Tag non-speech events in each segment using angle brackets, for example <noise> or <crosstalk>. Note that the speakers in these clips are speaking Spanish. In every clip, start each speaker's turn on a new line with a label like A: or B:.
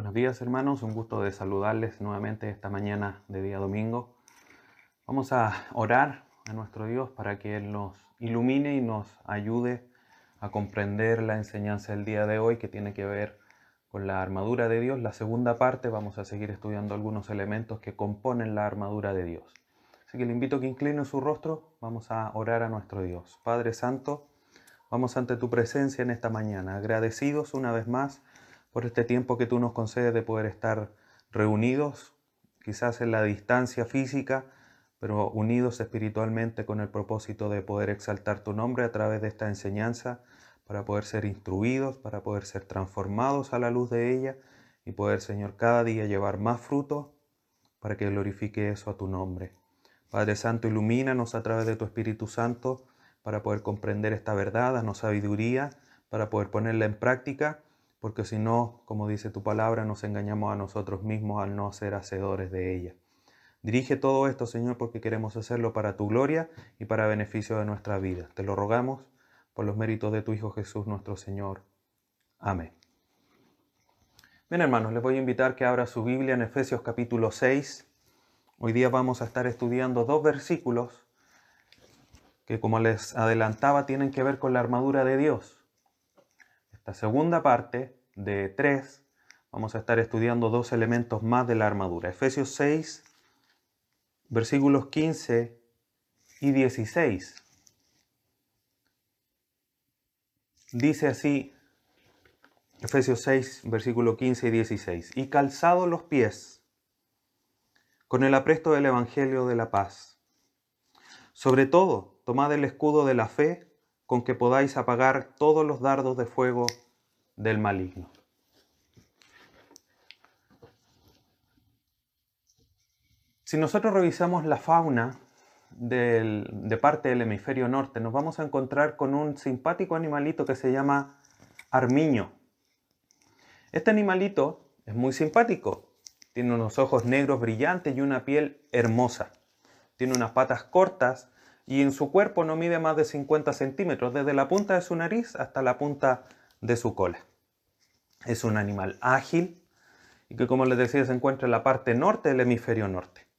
A: Buenos días hermanos, un gusto de saludarles nuevamente esta mañana de día domingo. Vamos a orar a nuestro Dios para que Él nos ilumine y nos ayude a comprender la enseñanza del día de hoy que tiene que ver con la armadura de Dios. La segunda parte vamos a seguir estudiando algunos elementos que componen la armadura de Dios. Así que le invito a que incline su rostro, vamos a orar a nuestro Dios. Padre Santo, vamos ante tu presencia en esta mañana, agradecidos una vez más por este tiempo que tú nos concedes de poder estar reunidos, quizás en la distancia física, pero unidos espiritualmente con el propósito de poder exaltar tu nombre a través de esta enseñanza, para poder ser instruidos, para poder ser transformados a la luz de ella y poder, Señor, cada día llevar más fruto para que glorifique eso a tu nombre. Padre Santo, ilumínanos a través de tu Espíritu Santo para poder comprender esta verdad, danos sabiduría para poder ponerla en práctica, porque si no, como dice tu palabra, nos engañamos a nosotros mismos al no ser hacedores de ella. Dirige todo esto, Señor, porque queremos hacerlo para tu gloria y para beneficio de nuestra vida. Te lo rogamos por los méritos de tu Hijo Jesús nuestro Señor. Amén. Bien, hermanos, les voy a invitar que abra su Biblia en Efesios capítulo 6. Hoy día vamos a estar estudiando dos versículos que, como les adelantaba, tienen que ver con la armadura de Dios. Esta segunda parte de tres, vamos a estar estudiando dos elementos más de la armadura. Efesios 6, versículos 15 y 16. Dice así, Efesios 6, versículo 15 y 16, y calzado los pies con el apresto del Evangelio de la paz. Sobre todo, tomad el escudo de la fe con que podáis apagar todos los dardos de fuego del maligno. Si nosotros revisamos la fauna de parte del hemisferio norte, nos vamos a encontrar con un simpático animalito que se llama armiño. Este animalito es muy simpático. Tiene unos ojos negros brillantes y una piel hermosa. Tiene unas patas cortas y en su cuerpo no mide más de 50 centímetros, desde la punta de su nariz hasta la punta de su cola. Es un animal ágil y que, como les decía, se encuentra en la parte norte del hemisferio norte.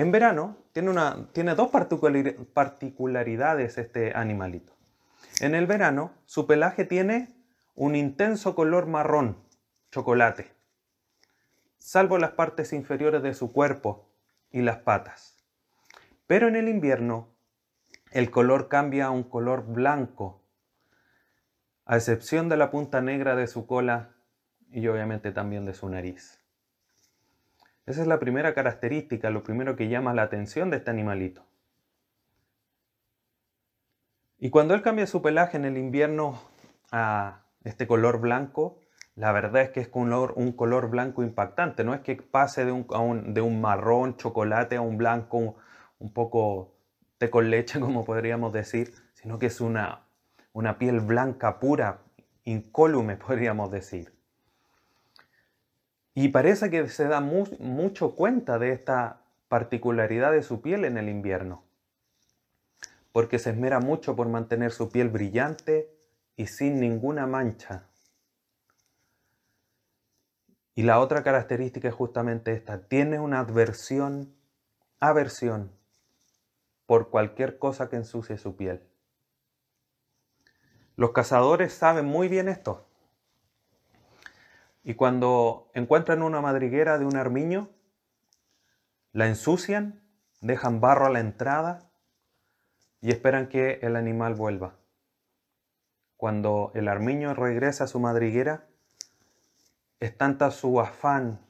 A: En verano tiene, una, tiene dos particularidades este animalito. En el verano su pelaje tiene un intenso color marrón, chocolate, salvo las partes inferiores de su cuerpo y las patas. Pero en el invierno el color cambia a un color blanco, a excepción de la punta negra de su cola y obviamente también de su nariz. Esa es la primera característica, lo primero que llama la atención de este animalito. Y cuando él cambia su pelaje en el invierno a este color blanco, la verdad es que es un color blanco impactante. No es que pase de un, de un marrón chocolate a un blanco un poco té con leche, <laughs> como podríamos decir, sino que es una, una piel blanca pura, incólume, <laughs> podríamos decir. Y parece que se da mucho cuenta de esta particularidad de su piel en el invierno, porque se esmera mucho por mantener su piel brillante y sin ninguna mancha. Y la otra característica es justamente esta, tiene una adversión, aversión por cualquier cosa que ensucie su piel. Los cazadores saben muy bien esto. Y cuando encuentran una madriguera de un armiño, la ensucian, dejan barro a la entrada y esperan que el animal vuelva. Cuando el armiño regresa a su madriguera, es tanta su afán,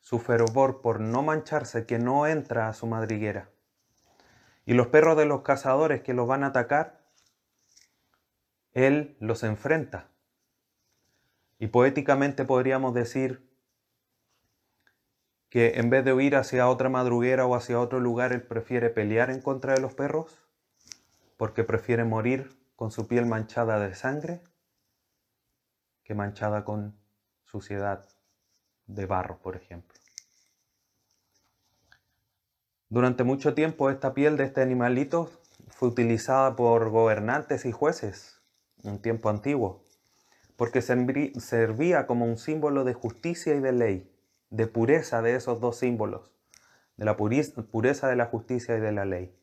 A: su fervor por no mancharse que no entra a su madriguera. Y los perros de los cazadores que los van a atacar, él los enfrenta y poéticamente podríamos decir que en vez de huir hacia otra madruguera o hacia otro lugar, él prefiere pelear en contra de los perros, porque prefiere morir con su piel manchada de sangre que manchada con suciedad de barro, por ejemplo. Durante mucho tiempo esta piel de este animalito fue utilizada por gobernantes y jueces en tiempo antiguo, porque servía como un símbolo de justicia y de ley, de pureza de esos dos símbolos, de la pureza de la justicia y de la ley.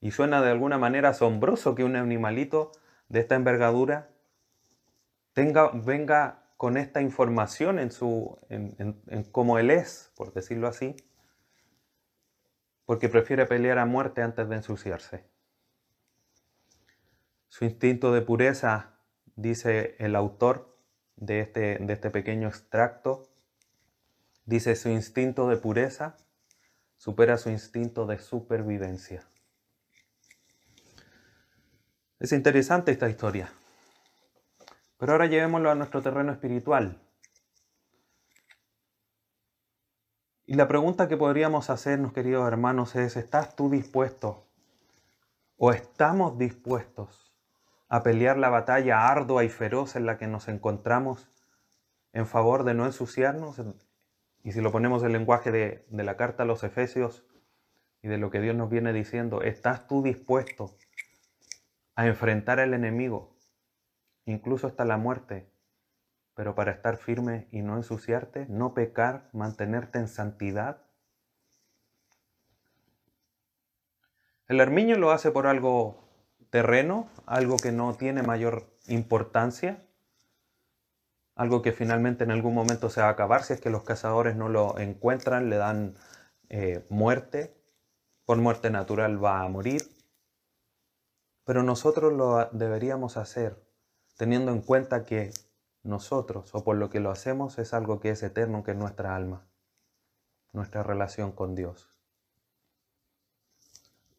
A: Y suena de alguna manera asombroso que un animalito de esta envergadura tenga, venga con esta información en, su, en, cómo él es, por decirlo así, porque prefiere pelear a muerte antes de ensuciarse. Su instinto de pureza, dice el autor de este, de este pequeño extracto, dice su instinto de pureza supera su instinto de supervivencia. Es interesante esta historia. Pero ahora llevémoslo a nuestro terreno espiritual. Y la pregunta que podríamos hacernos, queridos hermanos, es, ¿estás tú dispuesto o estamos dispuestos a pelear la batalla ardua y feroz en la que nos encontramos en favor de no ensuciarnos? Y si lo ponemos en el lenguaje de, de la carta a los Efesios y de lo que Dios nos viene diciendo, ¿estás tú dispuesto a enfrentar al enemigo, incluso hasta la muerte, pero para estar firme y no ensuciarte, no pecar, mantenerte en santidad. El armiño lo hace por algo terreno, algo que no tiene mayor importancia, algo que finalmente en algún momento se va a acabar si es que los cazadores no lo encuentran, le dan eh, muerte, por muerte natural va a morir. Pero nosotros lo deberíamos hacer teniendo en cuenta que nosotros, o por lo que lo hacemos, es algo que es eterno, que es nuestra alma, nuestra relación con Dios.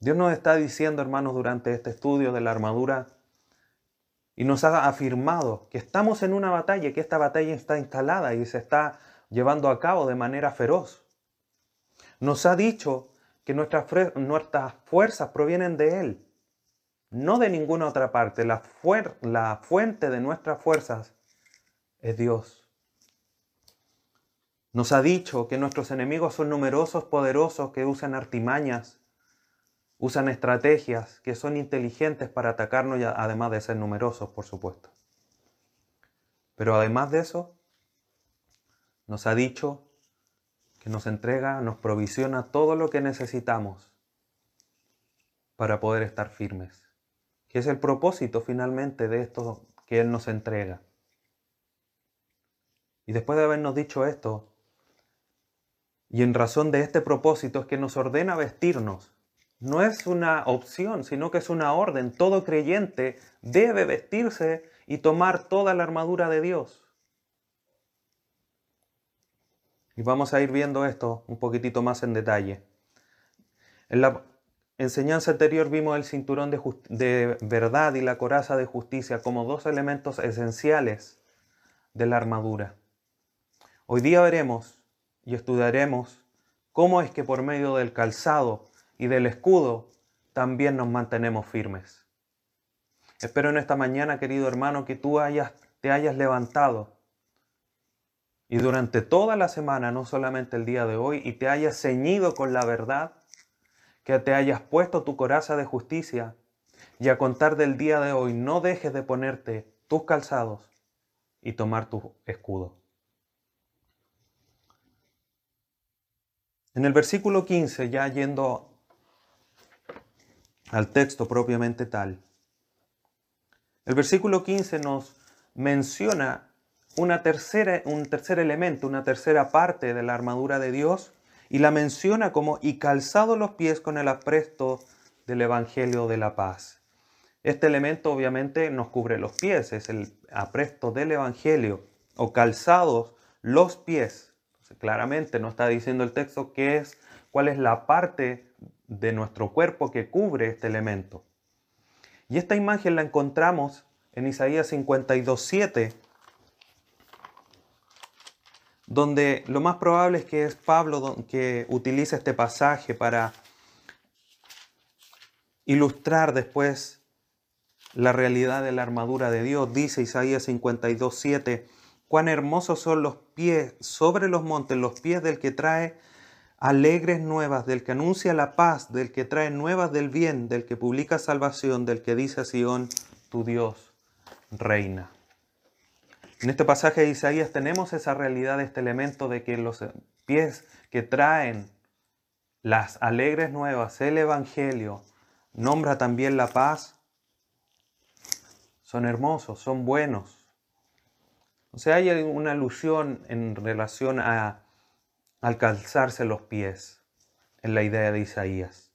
A: Dios nos está diciendo, hermanos, durante este estudio de la armadura, y nos ha afirmado que estamos en una batalla, que esta batalla está instalada y se está llevando a cabo de manera feroz. Nos ha dicho que nuestras, fuerzas provienen de Él, no de ninguna otra parte. La fuente de nuestras fuerzas es Dios. Nos ha dicho que nuestros enemigos son numerosos, poderosos, que usan artimañas, usan estrategias, que son inteligentes para atacarnos, además de ser numerosos, por supuesto. Pero además de eso, nos ha dicho que nos entrega, nos provisiona todo lo que necesitamos para poder estar firmes que es el propósito finalmente de esto que Él nos entrega. Y después de habernos dicho esto, y en razón de este propósito es que nos ordena vestirnos. No es una opción, sino que es una orden. Todo creyente debe vestirse y tomar toda la armadura de Dios. Y vamos a ir viendo esto un poquitito más en detalle. En la, enseñanza anterior vimos el cinturón de, verdad y la coraza de justicia como dos elementos esenciales de la armadura. Hoy día veremos y estudiaremos cómo es que por medio del calzado y del escudo también nos mantenemos firmes. Espero en esta mañana, querido hermano, que tú hayas, te hayas levantado y durante toda la semana, no solamente el día de hoy, y te hayas ceñido con la verdad que te hayas puesto tu coraza de justicia y a contar del día de hoy no dejes de ponerte tus calzados y tomar tu escudo. En el versículo 15, ya yendo al texto propiamente tal, el versículo 15 nos menciona una tercera, un tercer elemento, una tercera parte de la armadura de Dios y la menciona como y calzado los pies con el apresto del Evangelio de la paz. Este elemento obviamente nos cubre los pies, es el apresto del Evangelio o calzados los pies. claramente no está diciendo el texto qué es, cuál es la parte de nuestro cuerpo que cubre este elemento. Y esta imagen la encontramos en Isaías 52.7 donde lo más probable es que es Pablo que utiliza este pasaje para ilustrar después la realidad de la armadura de Dios. Dice Isaías 52.7, cuán hermosos son los pies sobre los montes, los pies del que trae alegres nuevas, del que anuncia la paz, del que trae nuevas del bien, del que publica salvación, del que dice a Sión, tu Dios reina. En este pasaje de Isaías tenemos esa realidad, este elemento de que los pies que traen las alegres nuevas, el Evangelio, nombra también la paz, son hermosos, son buenos. O sea, hay una alusión en relación a al calzarse los pies en la idea de Isaías.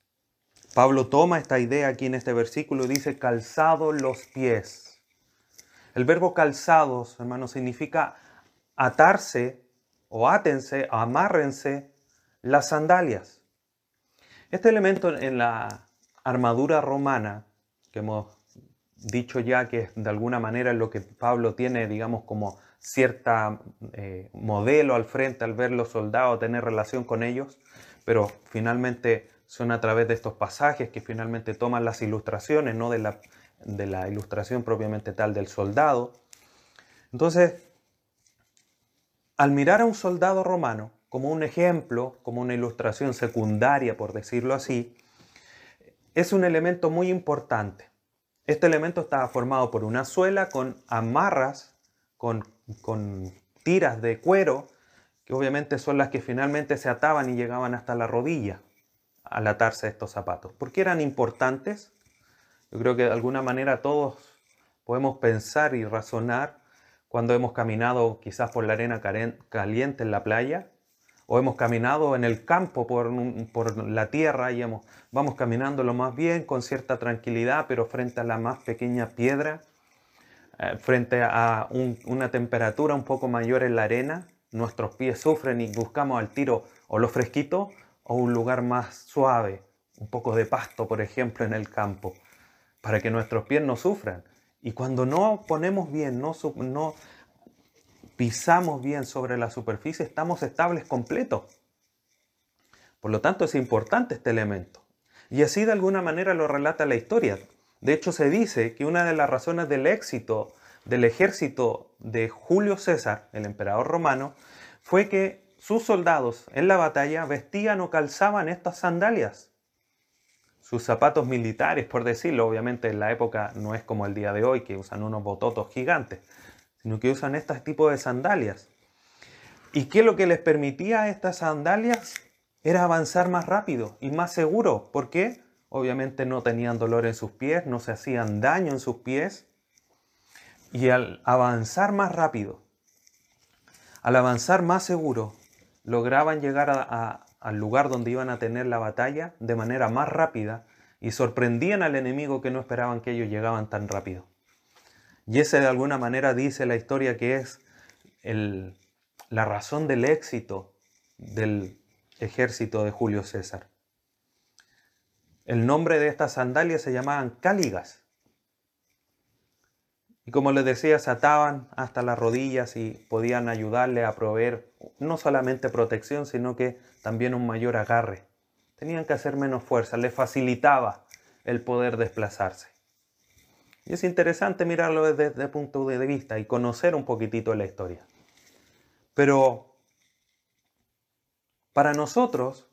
A: Pablo toma esta idea aquí en este versículo y dice calzado los pies. El verbo calzados, hermanos, significa atarse o átense, amárrense las sandalias. Este elemento en la armadura romana, que hemos dicho ya que de alguna manera es lo que Pablo tiene, digamos, como cierta eh, modelo al frente al ver los soldados, tener relación con ellos, pero finalmente son a través de estos pasajes que finalmente toman las ilustraciones, no de la, de la ilustración propiamente tal del soldado. Entonces, al mirar a un soldado romano como un ejemplo, como una ilustración secundaria, por decirlo así, es un elemento muy importante. Este elemento estaba formado por una suela con amarras, con, con tiras de cuero, que obviamente son las que finalmente se ataban y llegaban hasta la rodilla al atarse estos zapatos. ¿Por qué eran importantes? Yo creo que de alguna manera todos podemos pensar y razonar cuando hemos caminado quizás por la arena caliente en la playa o hemos caminado en el campo por, por la tierra y hemos, vamos caminando lo más bien con cierta tranquilidad, pero frente a la más pequeña piedra, eh, frente a una temperatura un poco mayor en la arena, nuestros pies sufren y buscamos al tiro o lo fresquito o un lugar más suave, un poco de pasto, por ejemplo, en el campo, para que nuestros pies no sufran. Y cuando no ponemos bien, no, no pisamos bien sobre la superficie, estamos estables completos. Por lo tanto, es importante este elemento. Y así de alguna manera lo relata la historia. De hecho, se dice que una de las razones del éxito del ejército de Julio César, el emperador romano, fue que sus soldados en la batalla vestían o calzaban estas sandalias. Sus zapatos militares, por decirlo, obviamente en la época no es como el día de hoy, que usan unos bototos gigantes, sino que usan este tipo de sandalias. ¿Y qué lo que les permitía a estas sandalias? Era avanzar más rápido y más seguro. ¿Por qué? Obviamente no tenían dolor en sus pies, no se hacían daño en sus pies. Y al avanzar más rápido, al avanzar más seguro, lograban llegar al lugar donde iban a tener la batalla de manera más rápida y sorprendían al enemigo que no esperaban que ellos llegaban tan rápido. Y ese de alguna manera dice la historia que es la razón del éxito del ejército de Julio César. El nombre de estas sandalias se llamaban cáligas. Y como les decía, se ataban hasta las rodillas y podían ayudarle a proveer no solamente protección, sino que también un mayor agarre. Tenían que hacer menos fuerza, les facilitaba el poder desplazarse. Y es interesante mirarlo desde ese punto de vista y conocer un poquitito la historia. Pero para nosotros,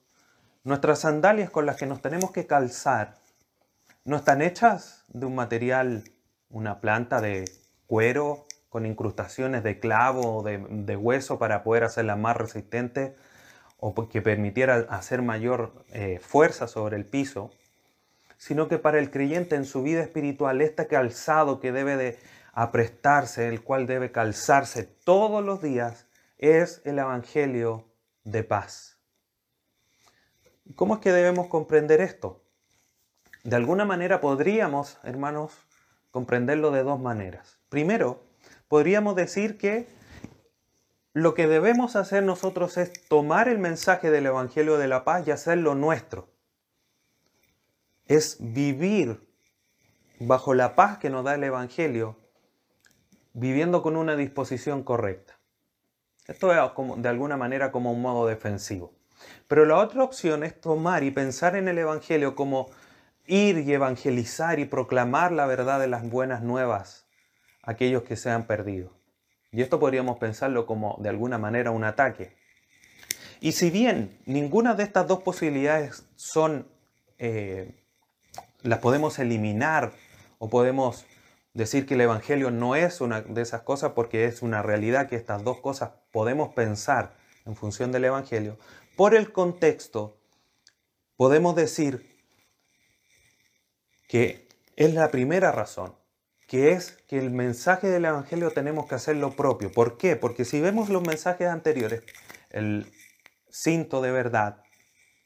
A: nuestras sandalias con las que nos tenemos que calzar no están hechas de un material, una planta de cuero con incrustaciones de clavo o de, hueso para poder hacerla más resistente o que permitiera hacer mayor eh, fuerza sobre el piso sino que para el creyente en su vida espiritual, este calzado que debe de aprestarse, el cual debe calzarse todos los días, es el Evangelio de paz. ¿Cómo es que debemos comprender esto? De alguna manera podríamos, hermanos, comprenderlo de dos maneras. Primero, podríamos decir que lo que debemos hacer nosotros es tomar el mensaje del Evangelio de la paz y hacerlo nuestro es vivir bajo la paz que nos da el Evangelio, viviendo con una disposición correcta. Esto es de alguna manera como un modo defensivo. Pero la otra opción es tomar y pensar en el Evangelio como ir y evangelizar y proclamar la verdad de las buenas nuevas a aquellos que se han perdido. Y esto podríamos pensarlo como de alguna manera un ataque. Y si bien ninguna de estas dos posibilidades son, eh, las podemos eliminar o podemos decir que el Evangelio no es una de esas cosas porque es una realidad que estas dos cosas podemos pensar en función del Evangelio, por el contexto podemos decir que es la primera razón, que es que el mensaje del Evangelio tenemos que hacer lo propio. ¿Por qué? Porque si vemos los mensajes anteriores, el cinto de verdad,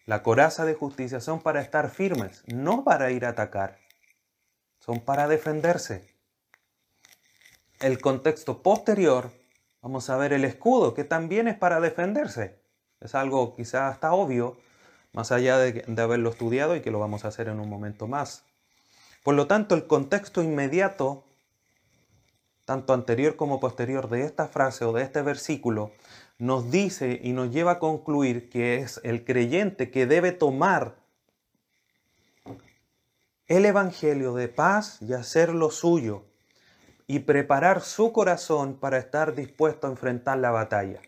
A: la coraza de justicia son para estar firmes, no para ir a atacar, son para defenderse. El contexto posterior, vamos a ver el escudo, que también es para defenderse. Es algo quizás hasta obvio, más allá de, de haberlo estudiado y que lo vamos a hacer en un momento más. Por lo tanto, el contexto inmediato, tanto anterior como posterior de esta frase o de este versículo, nos dice y nos lleva a concluir que es el creyente que debe tomar el Evangelio de paz y hacer lo suyo y preparar su corazón para estar dispuesto a enfrentar la batalla.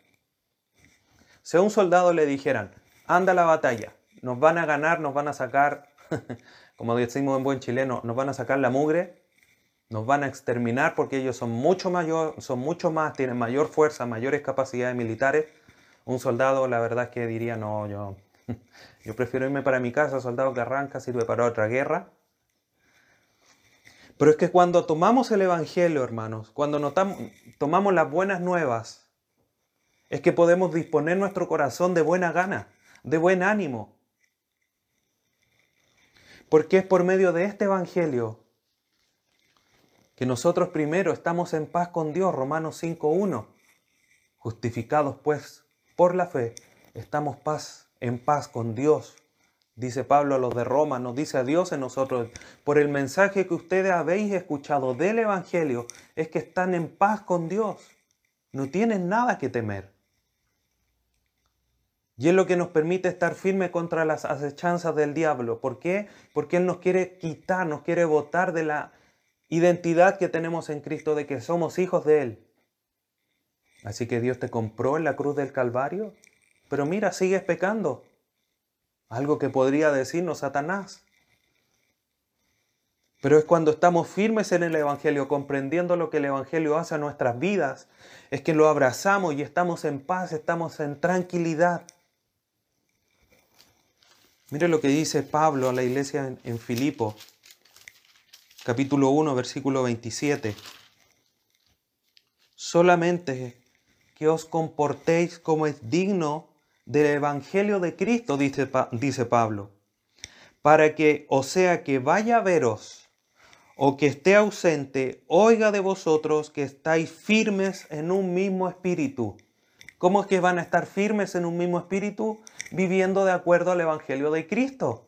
A: Si a un soldado le dijeran, anda a la batalla, nos van a ganar, nos van a sacar, <laughs> como decimos en buen chileno, nos van a sacar la mugre, nos van a exterminar porque ellos son mucho mayor, son mucho más, tienen mayor fuerza, mayores capacidades militares. Un soldado, la verdad es que diría, no, yo, <laughs> yo prefiero irme para mi casa, soldado que arranca, sirve para otra guerra. Pero es que cuando tomamos el Evangelio, hermanos, cuando notamos, tomamos las buenas nuevas, es que podemos disponer nuestro corazón de buena gana, de buen ánimo. Porque es por medio de este Evangelio que nosotros primero estamos en paz con Dios, Romanos 5.1. Justificados pues por la fe, estamos paz, en paz con Dios. Dice Pablo a los de Roma, nos dice a Dios en nosotros, por el mensaje que ustedes habéis escuchado del Evangelio, es que están en paz con Dios. No tienen nada que temer. Y es lo que nos permite estar firmes contra las acechanzas del diablo. ¿Por qué? Porque Él nos quiere quitar, nos quiere botar de la identidad que tenemos en Cristo de que somos hijos de Él. Así que Dios te compró en la cruz del Calvario, pero mira, sigues pecando. Algo que podría decirnos Satanás. Pero es cuando estamos firmes en el Evangelio, comprendiendo lo que el Evangelio hace a nuestras vidas, es que lo abrazamos y estamos en paz, estamos en tranquilidad. Mire lo que dice Pablo a la iglesia en, en Filipo capítulo 1, versículo 27. Solamente que os comportéis como es digno del Evangelio de Cristo, dice, dice Pablo, para que, o sea, que vaya a veros o que esté ausente, oiga de vosotros que estáis firmes en un mismo espíritu. ¿Cómo es que van a estar firmes en un mismo espíritu? Viviendo de acuerdo al Evangelio de Cristo.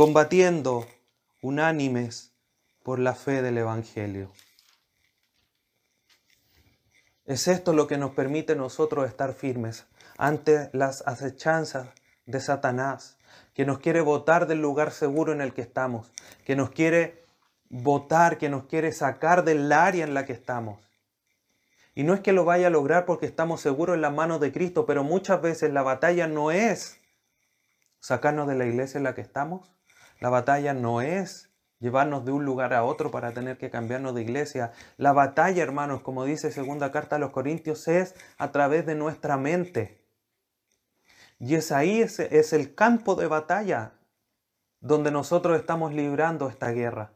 A: combatiendo unánimes por la fe del Evangelio. Es esto lo que nos permite nosotros estar firmes ante las acechanzas de Satanás, que nos quiere botar del lugar seguro en el que estamos, que nos quiere botar, que nos quiere sacar del área en la que estamos. Y no es que lo vaya a lograr porque estamos seguros en la mano de Cristo, pero muchas veces la batalla no es sacarnos de la iglesia en la que estamos, la batalla no es llevarnos de un lugar a otro para tener que cambiarnos de iglesia. La batalla, hermanos, como dice segunda carta a los Corintios, es a través de nuestra mente. Y es ahí, es, es el campo de batalla donde nosotros estamos librando esta guerra.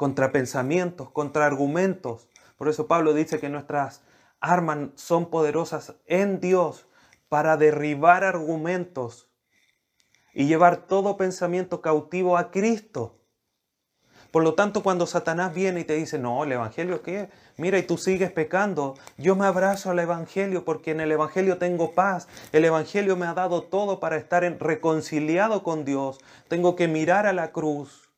A: Contra pensamientos, contra argumentos. Por eso Pablo dice que nuestras armas son poderosas en Dios para derribar argumentos y llevar todo pensamiento cautivo a Cristo. Por lo tanto, cuando Satanás viene y te dice, no, el Evangelio qué? Mira, y tú sigues pecando, yo me abrazo al Evangelio porque en el Evangelio tengo paz. El Evangelio me ha dado todo para estar reconciliado con Dios. Tengo que mirar a la cruz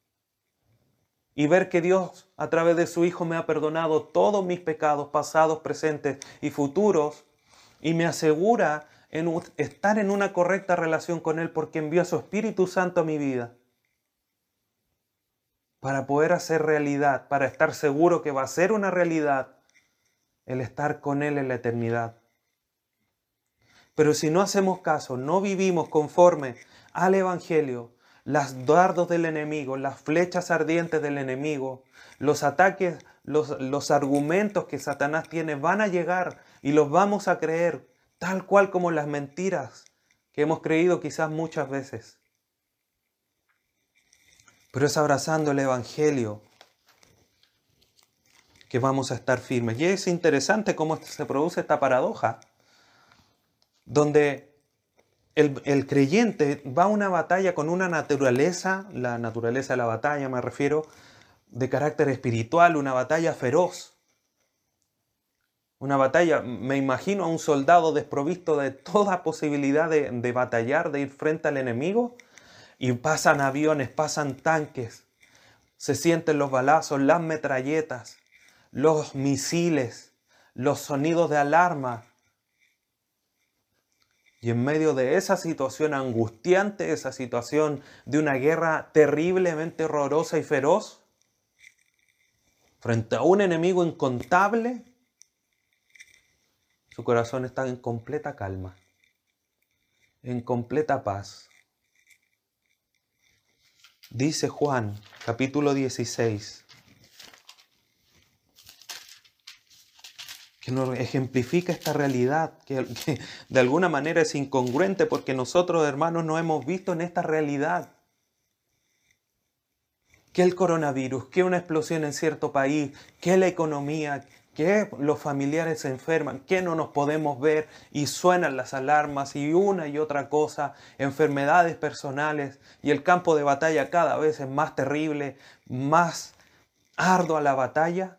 A: y ver que Dios a través de su Hijo me ha perdonado todos mis pecados pasados, presentes y futuros y me asegura en estar en una correcta relación con Él porque envió a su Espíritu Santo a mi vida. Para poder hacer realidad, para estar seguro que va a ser una realidad el estar con Él en la eternidad. Pero si no hacemos caso, no vivimos conforme al Evangelio, las dardos del enemigo, las flechas ardientes del enemigo, los ataques, los, los argumentos que Satanás tiene van a llegar y los vamos a creer tal cual como las mentiras que hemos creído quizás muchas veces. Pero es abrazando el Evangelio que vamos a estar firmes. Y es interesante cómo se produce esta paradoja, donde el, el, creyente va a una batalla con una naturaleza, la naturaleza de la batalla me refiero, de carácter espiritual, una batalla feroz. Una batalla, me imagino a un soldado desprovisto de toda posibilidad de, de batallar, de ir frente al enemigo, y pasan aviones, pasan tanques, se sienten los balazos, las metralletas, los misiles, los sonidos de alarma. Y en medio de esa situación angustiante, esa situación de una guerra terriblemente horrorosa y feroz, frente a un enemigo incontable, su corazón está en completa calma, en completa paz. Dice Juan, capítulo 16, que nos ejemplifica esta realidad, <laughs> que, de alguna manera es incongruente porque nosotros hermanos no hemos visto en esta realidad. Que el coronavirus, que una explosión en cierto país, que la economía, que los familiares se enferman, que no nos podemos ver y suenan las alarmas y una y otra cosa, enfermedades personales y el campo de batalla cada vez es más terrible, más ardua la batalla.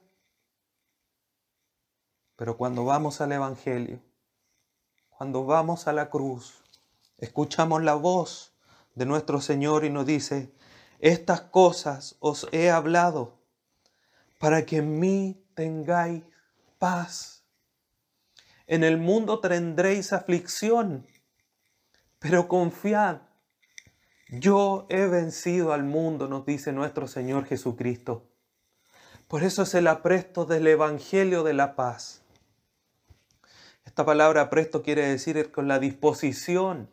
A: Pero cuando vamos al Evangelio, cuando vamos a la cruz, escuchamos la voz de nuestro Señor y nos dice, estas cosas os he hablado para que en mí tengáis paz. En el mundo tendréis aflicción, pero confiad, yo he vencido al mundo, nos dice nuestro Señor Jesucristo. Por eso es el apresto del Evangelio de la paz. Esta palabra apresto quiere decir con la disposición.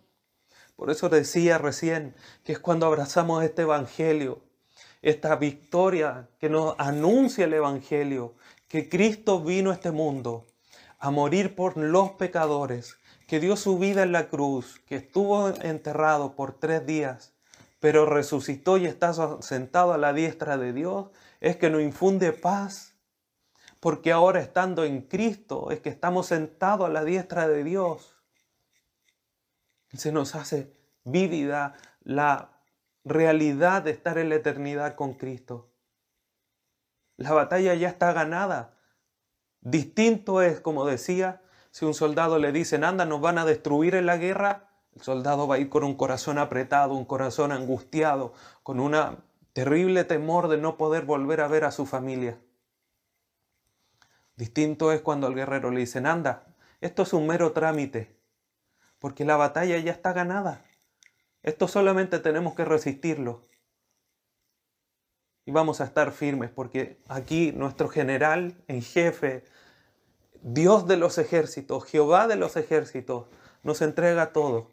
A: Por eso decía recién que es cuando abrazamos este Evangelio, esta victoria que nos anuncia el Evangelio, que Cristo vino a este mundo a morir por los pecadores, que dio su vida en la cruz, que estuvo enterrado por tres días, pero resucitó y está sentado a la diestra de Dios, es que nos infunde paz, porque ahora estando en Cristo es que estamos sentados a la diestra de Dios. Se nos hace vívida la realidad de estar en la eternidad con Cristo. La batalla ya está ganada. Distinto es, como decía, si un soldado le dicen, anda, nos van a destruir en la guerra, el soldado va a ir con un corazón apretado, un corazón angustiado, con una terrible temor de no poder volver a ver a su familia. Distinto es cuando al guerrero le dicen, anda, esto es un mero trámite, porque la batalla ya está ganada. Esto solamente tenemos que resistirlo. Y vamos a estar firmes, porque aquí nuestro general en jefe, Dios de los ejércitos, Jehová de los ejércitos, nos entrega todo.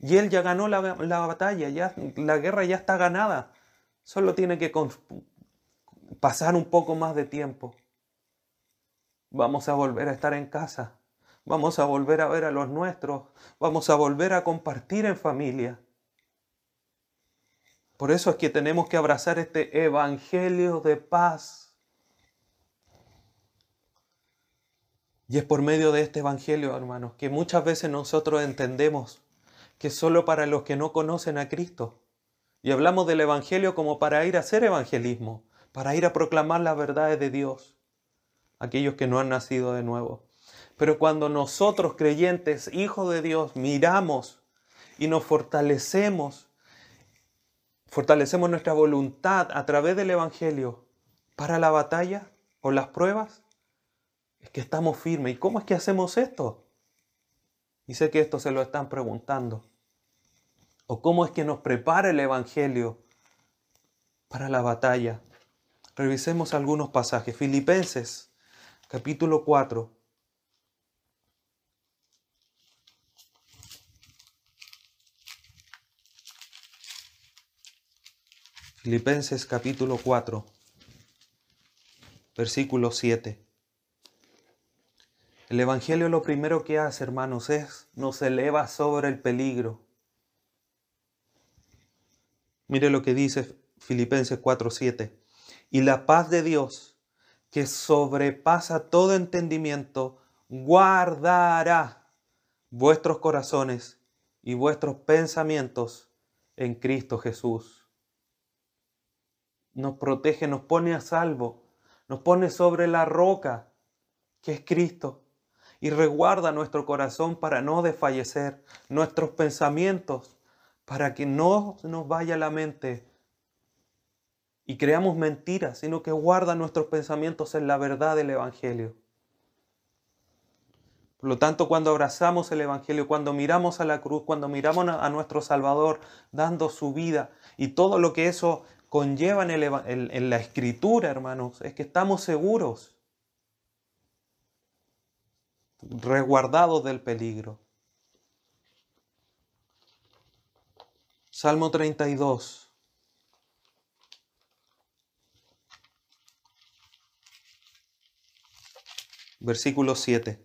A: Y Él ya ganó la, la batalla, ya, la guerra ya está ganada. Solo tiene que pasar un poco más de tiempo. Vamos a volver a estar en casa. Vamos a volver a ver a los nuestros. Vamos a volver a compartir en familia. Por eso es que tenemos que abrazar este evangelio de paz. Y es por medio de este evangelio, hermanos, que muchas veces nosotros entendemos que solo para los que no conocen a Cristo. Y hablamos del evangelio como para ir a hacer evangelismo, para ir a proclamar las verdades de Dios, aquellos que no han nacido de nuevo. Pero cuando nosotros creyentes, hijos de Dios, miramos y nos fortalecemos fortalecemos nuestra voluntad a través del Evangelio para la batalla o las pruebas, es que estamos firmes. ¿Y cómo es que hacemos esto? Y sé que esto se lo están preguntando. ¿O cómo es que nos prepara el Evangelio para la batalla? Revisemos algunos pasajes. Filipenses, capítulo 4. Filipenses capítulo 4, versículo 7. El Evangelio lo primero que hace, hermanos, es nos eleva sobre el peligro. Mire lo que dice Filipenses 4:7. Y la paz de Dios, que sobrepasa todo entendimiento, guardará vuestros corazones y vuestros pensamientos en Cristo Jesús. Nos protege, nos pone a salvo, nos pone sobre la roca que es Cristo y reguarda nuestro corazón para no desfallecer, nuestros pensamientos para que no nos vaya la mente y creamos mentiras, sino que guarda nuestros pensamientos en la verdad del Evangelio. Por lo tanto, cuando abrazamos el Evangelio, cuando miramos a la cruz, cuando miramos a nuestro Salvador dando su vida y todo lo que eso conlleva en, en la Escritura, hermanos, es que estamos seguros resguardados del peligro. Salmo 32. Versículo 7.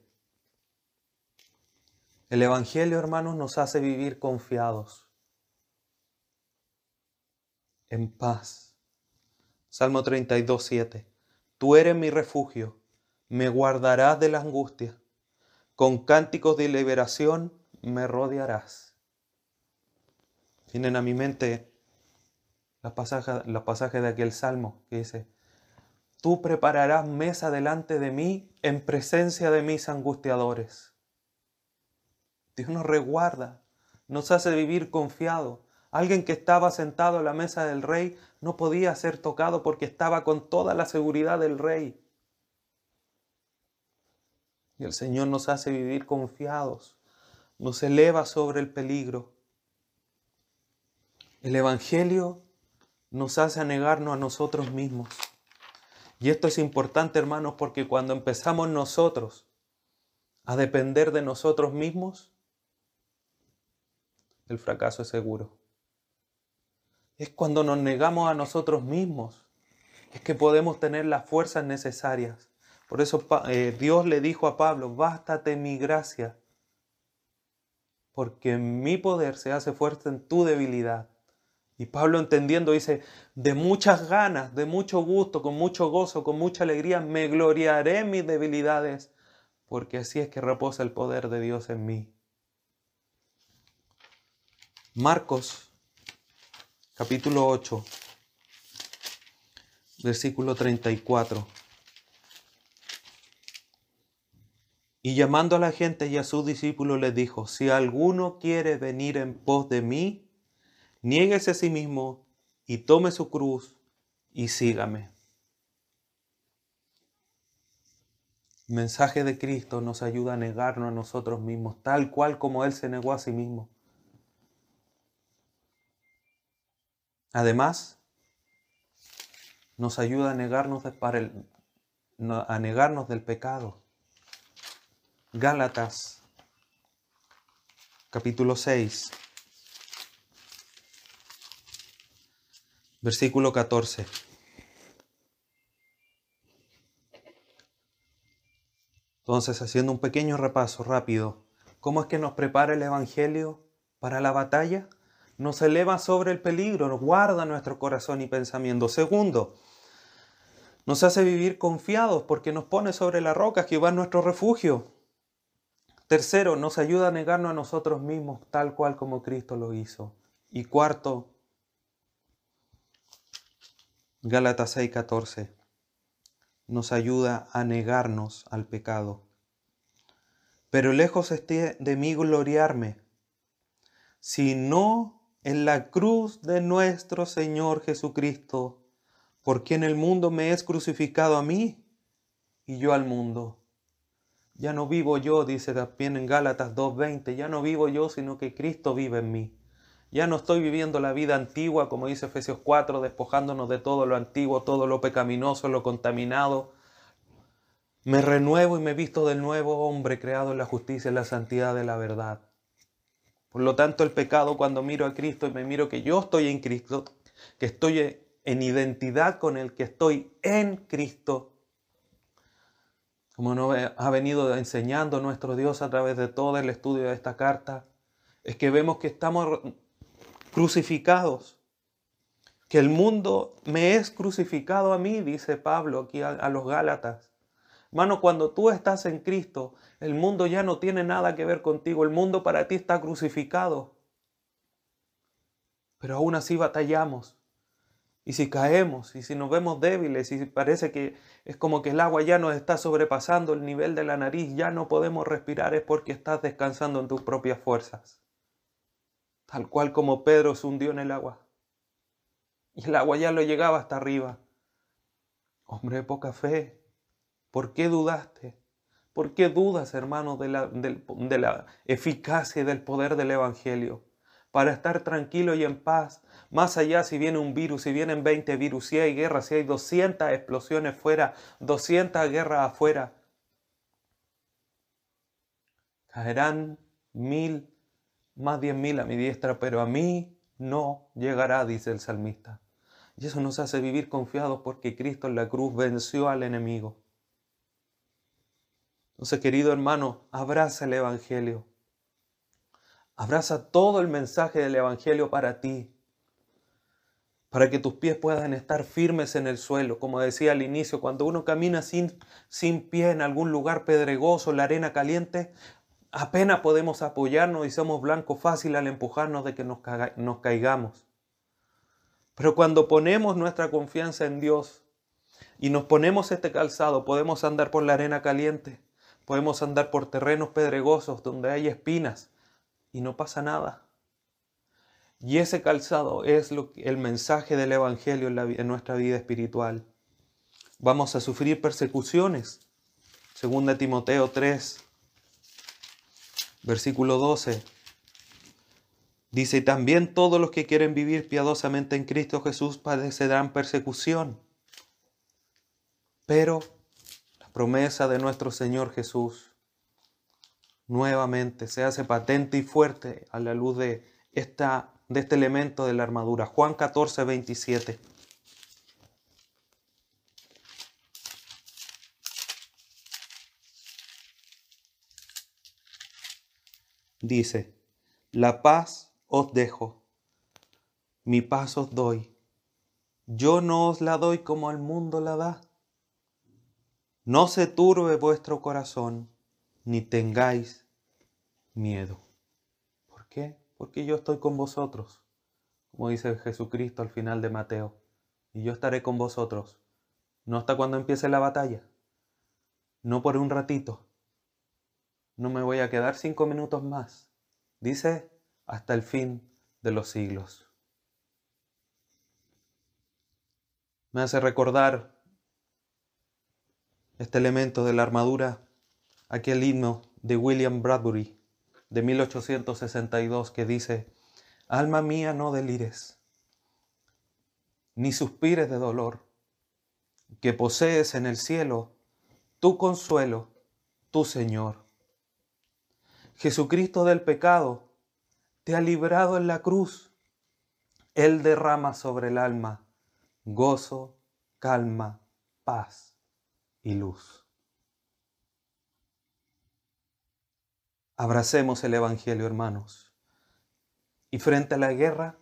A: El Evangelio, hermanos, nos hace vivir confiados, en paz. Salmo 32, 7. Tú eres mi refugio, me guardarás de la angustia con cánticos de liberación me rodearás. Vienen a mi mente los pasajes pasaje de aquel salmo que dice, Tú prepararás mesa delante de mí en presencia de mis angustiadores. Dios nos resguarda, nos hace vivir confiado. Alguien que estaba sentado a la mesa del rey no podía ser tocado porque estaba con toda la seguridad del rey. Y el Señor nos hace vivir confiados, nos eleva sobre el peligro. El Evangelio nos hace anegarnos a nosotros mismos. Y esto es importante, hermanos, porque cuando empezamos nosotros a depender de nosotros mismos, el fracaso es seguro. Es cuando nos negamos a nosotros mismos, es que podemos tener las fuerzas necesarias por eso eh, Dios le dijo a Pablo, bástate mi gracia, porque mi poder se hace fuerte en tu debilidad. Y Pablo entendiendo dice, de muchas ganas, de mucho gusto, con mucho gozo, con mucha alegría, me gloriaré en mis debilidades, porque así es que reposa el poder de Dios en mí. Marcos, capítulo 8, versículo 34. Y llamando a la gente y a sus discípulos les dijo, si alguno quiere venir en pos de mí, niéguese a sí mismo y tome su cruz y sígame. El mensaje de Cristo nos ayuda a negarnos a nosotros mismos, tal cual como Él se negó a sí mismo. Además, nos ayuda a negarnos, a negarnos del pecado. Gálatas, capítulo 6, versículo 14. Entonces, haciendo un pequeño repaso rápido, ¿cómo es que nos prepara el Evangelio para la batalla? Nos eleva sobre el peligro, nos guarda nuestro corazón y pensamiento. Segundo, nos hace vivir confiados porque nos pone sobre la roca, Jehová es nuestro refugio. Tercero, nos ayuda a negarnos a nosotros mismos tal cual como Cristo lo hizo. Y cuarto, Gálatas 6:14, nos ayuda a negarnos al pecado. Pero lejos esté de mí gloriarme, sino en la cruz de nuestro Señor Jesucristo, por quien el mundo me es crucificado a mí y yo al mundo. Ya no vivo yo, dice también en Gálatas 2.20, ya no vivo yo, sino que Cristo vive en mí. Ya no estoy viviendo la vida antigua, como dice Efesios 4, despojándonos de todo lo antiguo, todo lo pecaminoso, lo contaminado, Me renuevo y me visto del nuevo hombre creado en la justicia y la santidad de la verdad. Por lo tanto, el pecado cuando miro a Cristo y me miro que yo estoy en Cristo, que estoy en identidad con el que estoy en Cristo, como nos ha venido enseñando nuestro Dios a través de todo el estudio de esta carta, es que vemos que estamos crucificados, que el mundo me es crucificado a mí, dice Pablo aquí a, los Gálatas. Hermano, cuando tú estás en Cristo, el mundo ya no tiene nada que ver contigo. El mundo para ti está crucificado. Pero aún así batallamos. Y si caemos, y si nos vemos débiles, y parece que es como que el agua ya nos está sobrepasando el nivel de la nariz, ya no podemos respirar, es porque estás descansando en tus propias fuerzas. Tal cual como Pedro se hundió en el agua. Y el agua ya lo llegaba hasta arriba. Hombre de poca fe, ¿Por qué dudaste? ¿Por qué dudas, hermano, de la, de la eficacia y del poder del Evangelio? Para estar tranquilo y en paz, más allá si viene un virus, si vienen 20 virus, si hay guerra, si hay 200 explosiones fuera, 200 guerras afuera. Caerán mil, más diez mil a mi diestra, pero a mí no llegará, dice el salmista. Y eso nos hace vivir confiados porque Cristo en la cruz venció al enemigo. Entonces, querido hermano, abraza el Evangelio. Abraza todo el mensaje del Evangelio para ti, para que tus pies puedan estar firmes en el suelo. Como decía al inicio, cuando uno camina sin, sin pie en algún lugar pedregoso, la arena caliente, apenas podemos apoyarnos y somos blanco fácil al empujarnos de que nos, caigamos. Pero cuando ponemos nuestra confianza en Dios y nos ponemos este calzado, podemos andar por la arena caliente Podemos andar por terrenos pedregosos donde hay espinas y no pasa nada. Y ese calzado es el mensaje del Evangelio en, en nuestra vida espiritual. Vamos a sufrir persecuciones. Segunda Timoteo 3, versículo 12. Dice, también todos los que quieren vivir piadosamente en Cristo Jesús padecerán persecución. Pero promesa de nuestro Señor Jesús nuevamente se hace patente y fuerte a la luz de, esta, de este elemento de la armadura. Juan 14, 27. Dice, la paz os dejo, mi paz os doy. Yo no os la doy como el mundo la da. No se turbe vuestro corazón, ni tengáis miedo. ¿Por qué? Porque yo estoy con vosotros, como dice Jesucristo al final de Mateo, y yo estaré con vosotros, no hasta cuando empiece la batalla, no por un ratito, no me voy a quedar cinco minutos más, dice hasta el fin de los siglos. Me hace recordar este elemento de la armadura, aquel himno de William Bradbury de 1862 que dice, Alma mía no delires, ni suspires de dolor, que posees en el cielo tu consuelo, tu Señor. Jesucristo del pecado te ha librado en la cruz. Él derrama sobre el alma gozo, calma, paz y luz. Abracemos el Evangelio, hermanos. Y frente a la guerra,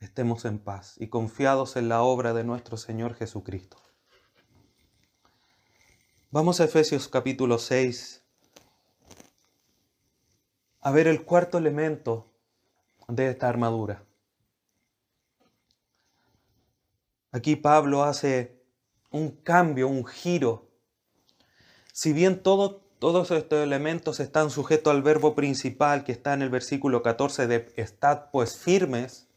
A: estemos en paz y confiados en la obra de nuestro Señor Jesucristo. Vamos a Efesios capítulo 6 a ver el cuarto elemento de esta armadura. Aquí Pablo hace un cambio, un giro. Si bien todos estos elementos están sujetos al verbo principal que está en el versículo 14 de estad pues firmes,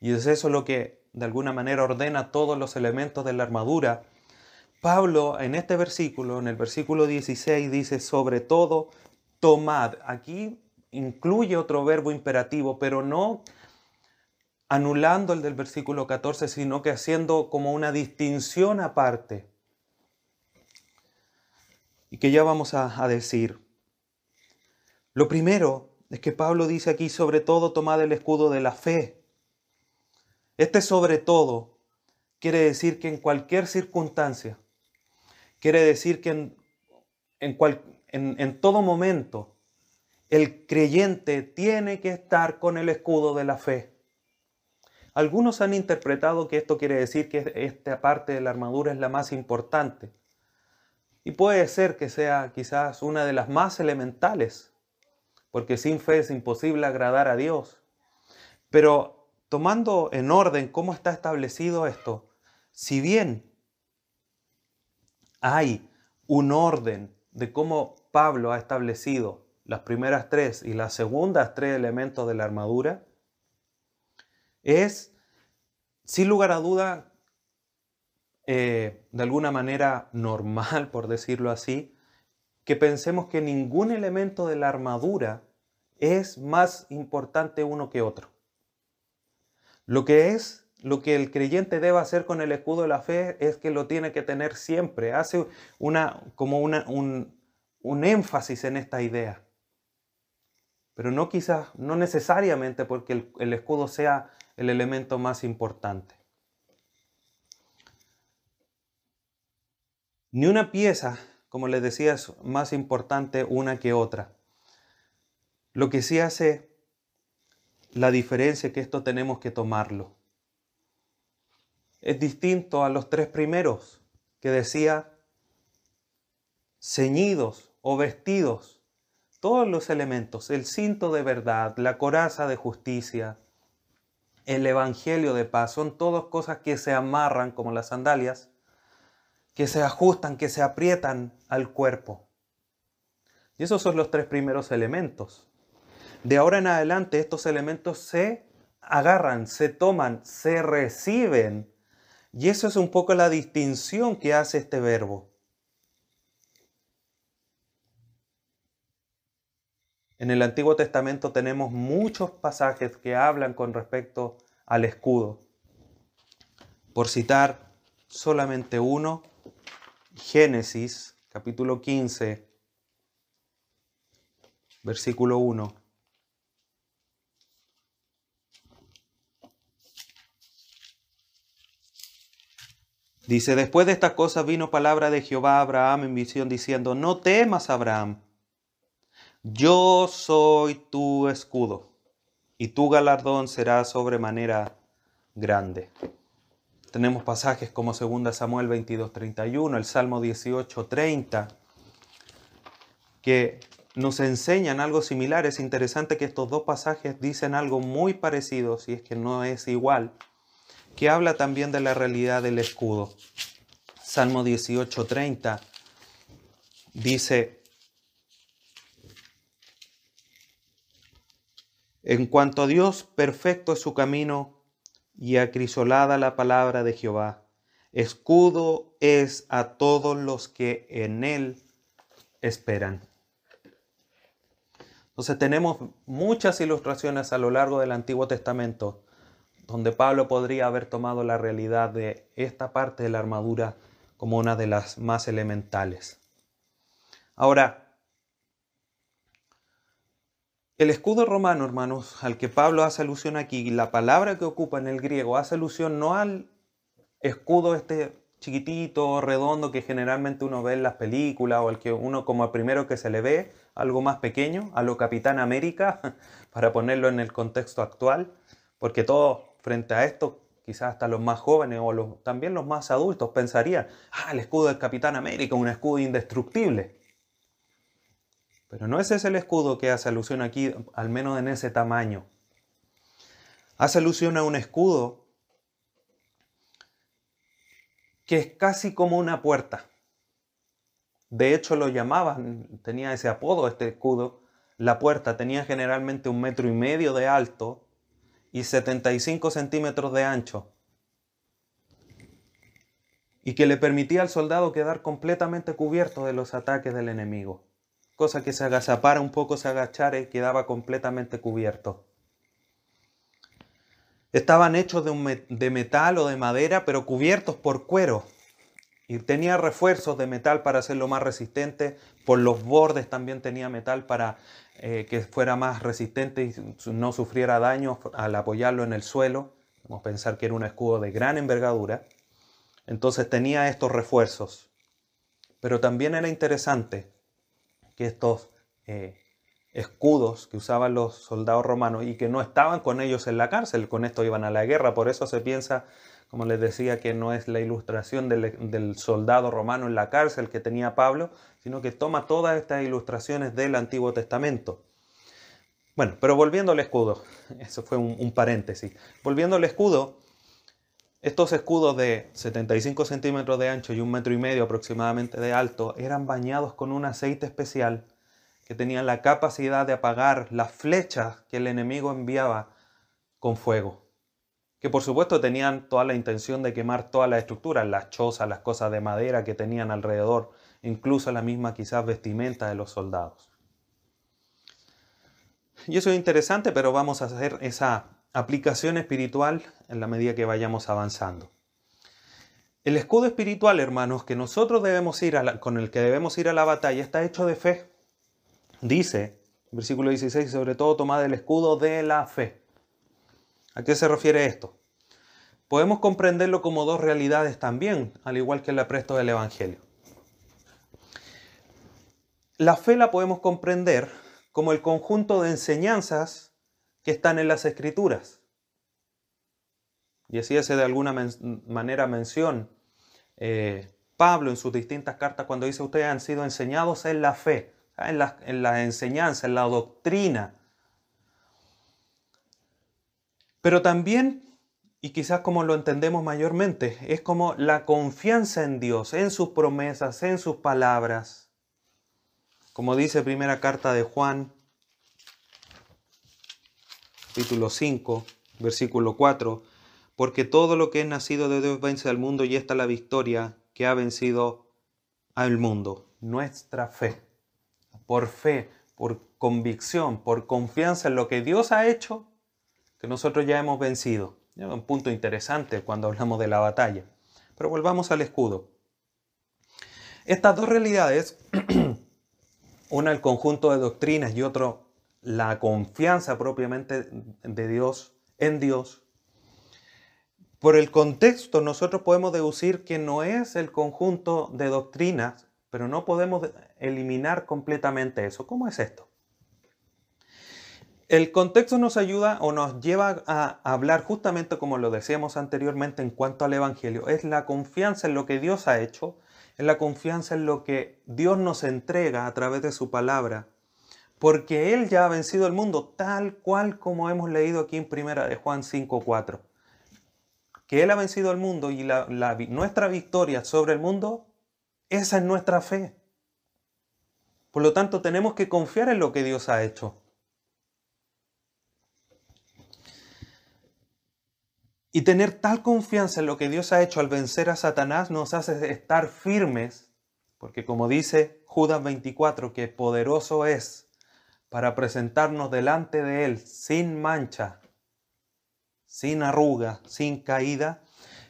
A: y es eso lo que de alguna manera ordena todos los elementos de la armadura, Pablo en este versículo, en el versículo 16, dice sobre todo, tomad. Aquí incluye otro verbo imperativo, pero no anulando el del versículo 14, sino que haciendo como una distinción aparte. y que ya vamos a, decir. Lo primero es que Pablo dice aquí, sobre todo, tomad el escudo de la fe. Este sobre todo quiere decir que en cualquier circunstancia, quiere decir que en, en, en todo momento, el creyente tiene que estar con el escudo de la fe. Algunos han interpretado que esto quiere decir que esta parte de la armadura es la más importante. Y puede ser que sea quizás una de las más elementales, porque sin fe es imposible agradar a Dios. Pero tomando en orden cómo está establecido esto, si bien hay un orden de cómo Pablo ha establecido las primeras tres y las segundas tres elementos de la armadura, es, sin lugar a duda, eh, de alguna manera normal, por decirlo así, que pensemos que ningún elemento de la armadura es más importante uno que otro. Lo que es, lo que el creyente debe hacer con el escudo de la fe es que lo tiene que tener siempre. Hace una, como un, un énfasis en esta idea. Pero no quizás, no necesariamente porque el escudo sea el elemento más importante. Ni una pieza, como les decía, es más importante una que otra. Lo que sí hace la diferencia es que esto tenemos que tomarlo. Es distinto a los tres primeros que decía ceñidos o vestidos, todos los elementos, el cinto de verdad, la coraza de justicia, el Evangelio de paz. Son todas cosas que se amarran como las sandalias, que se ajustan, que se aprietan al cuerpo. Y esos son los tres primeros elementos. De ahora en adelante estos elementos se agarran, se toman, se reciben. Y eso es un poco la distinción que hace este verbo. En el Antiguo Testamento tenemos muchos pasajes que hablan con respecto al escudo. Por citar solamente uno, Génesis capítulo 15, versículo 1. Dice, después de estas cosas vino palabra de Jehová a Abraham en visión diciendo, no temas Abraham yo soy tu escudo, y tu galardón será sobremanera grande. Tenemos pasajes como 2 Samuel 22:31, el Salmo 18:30, que nos enseñan algo similar. Es interesante que estos dos pasajes dicen algo muy parecido, si es que no es igual, que habla también de la realidad del escudo. Salmo 18:30 dice, En cuanto a Dios, perfecto es su camino y acrisolada la palabra de Jehová. Escudo es a todos los que en él esperan. Entonces tenemos muchas ilustraciones a lo largo del Antiguo Testamento donde Pablo podría haber tomado la realidad de esta parte de la armadura como una de las más elementales. Ahora, el escudo romano, hermanos, al que Pablo hace alusión aquí, la palabra que ocupa en el griego hace alusión no al escudo este chiquitito, redondo que generalmente uno ve en las películas o al que uno como el primero que se le ve, algo más pequeño, a lo Capitán América, <laughs> para ponerlo en el contexto actual, porque todos frente a esto, quizás hasta los más jóvenes o también los más adultos pensarían, ah, el escudo del Capitán América, un escudo indestructible. Pero no ese es el escudo que hace alusión aquí, al menos en ese tamaño. Hace alusión a un escudo que es casi como una puerta. De hecho lo llamaban, tenía ese apodo este escudo, la puerta tenía generalmente un metro y medio de alto y 75 centímetros de ancho y que le permitía al soldado quedar completamente cubierto de los ataques del enemigo cosa que se agazapara un poco, se agachara y quedaba completamente cubierto. Estaban hechos de, de metal o de madera, pero cubiertos por cuero. y tenía refuerzos de metal para hacerlo más resistente. Por los bordes también tenía metal para eh, que fuera más resistente y no sufriera daño al apoyarlo en el suelo. Vamos a pensar que era un escudo de gran envergadura. Entonces tenía estos refuerzos. Pero también era interesante que estos eh, escudos que usaban los soldados romanos y que no estaban con ellos en la cárcel, con esto iban a la guerra, por eso se piensa, como les decía, que no es la ilustración del, soldado romano en la cárcel que tenía Pablo, sino que toma todas estas ilustraciones del Antiguo Testamento. Bueno, pero volviendo al escudo, <laughs> eso fue un, un paréntesis, volviendo al escudo, estos escudos de 75 centímetros de ancho y un metro y medio aproximadamente de alto eran bañados con un aceite especial que tenían la capacidad de apagar las flechas que el enemigo enviaba con fuego. Que por supuesto tenían toda la intención de quemar todas las estructuras, las chozas, las cosas de madera que tenían alrededor, incluso la misma quizás vestimenta de los soldados. Y eso es interesante, pero vamos a hacer esa aplicación espiritual en la medida que vayamos avanzando. El escudo espiritual, hermanos, que nosotros debemos ir con el que debemos ir a la batalla está hecho de fe. Dice, versículo 16, sobre todo tomad el escudo de la fe. ¿A qué se refiere esto? Podemos comprenderlo como dos realidades también, al igual que el apresto del Evangelio. La fe la podemos comprender como el conjunto de enseñanzas que están en las escrituras. Y así hace de alguna manera mención eh, Pablo en sus distintas cartas cuando dice ustedes han sido enseñados en la fe en la, enseñanza, en la doctrina. Pero también, y quizás como lo entendemos mayormente, es como la confianza en Dios, en sus promesas, en sus palabras. Como dice primera carta de Juan, capítulo 5, versículo 4, porque todo lo que es nacido de Dios vence al mundo y esta es la victoria que ha vencido al mundo, nuestra fe por fe, por convicción, por confianza en lo que Dios ha hecho, que nosotros ya hemos vencido. Un punto interesante cuando hablamos de la batalla. Pero volvamos al escudo. Estas dos realidades, <clears throat> una el conjunto de doctrinas y otro la confianza propiamente de Dios en Dios, por el contexto nosotros podemos deducir que no es el conjunto de doctrinas pero no podemos eliminar completamente eso. ¿Cómo es esto? El contexto nos ayuda o nos lleva a hablar justamente como lo decíamos anteriormente en cuanto al Evangelio. Es la confianza en lo que Dios ha hecho, es la confianza en lo que Dios nos entrega a través de su palabra, porque Él ya ha vencido el mundo tal cual como hemos leído aquí en primera de Juan 5.4. Que Él ha vencido el mundo y nuestra victoria sobre el mundo esa es nuestra fe. Por lo tanto, tenemos que confiar en lo que Dios ha hecho. Y tener tal confianza en lo que Dios ha hecho al vencer a Satanás nos hace estar firmes, porque como dice Judas 24, que poderoso es para presentarnos delante de Él sin mancha, sin arruga, sin caída,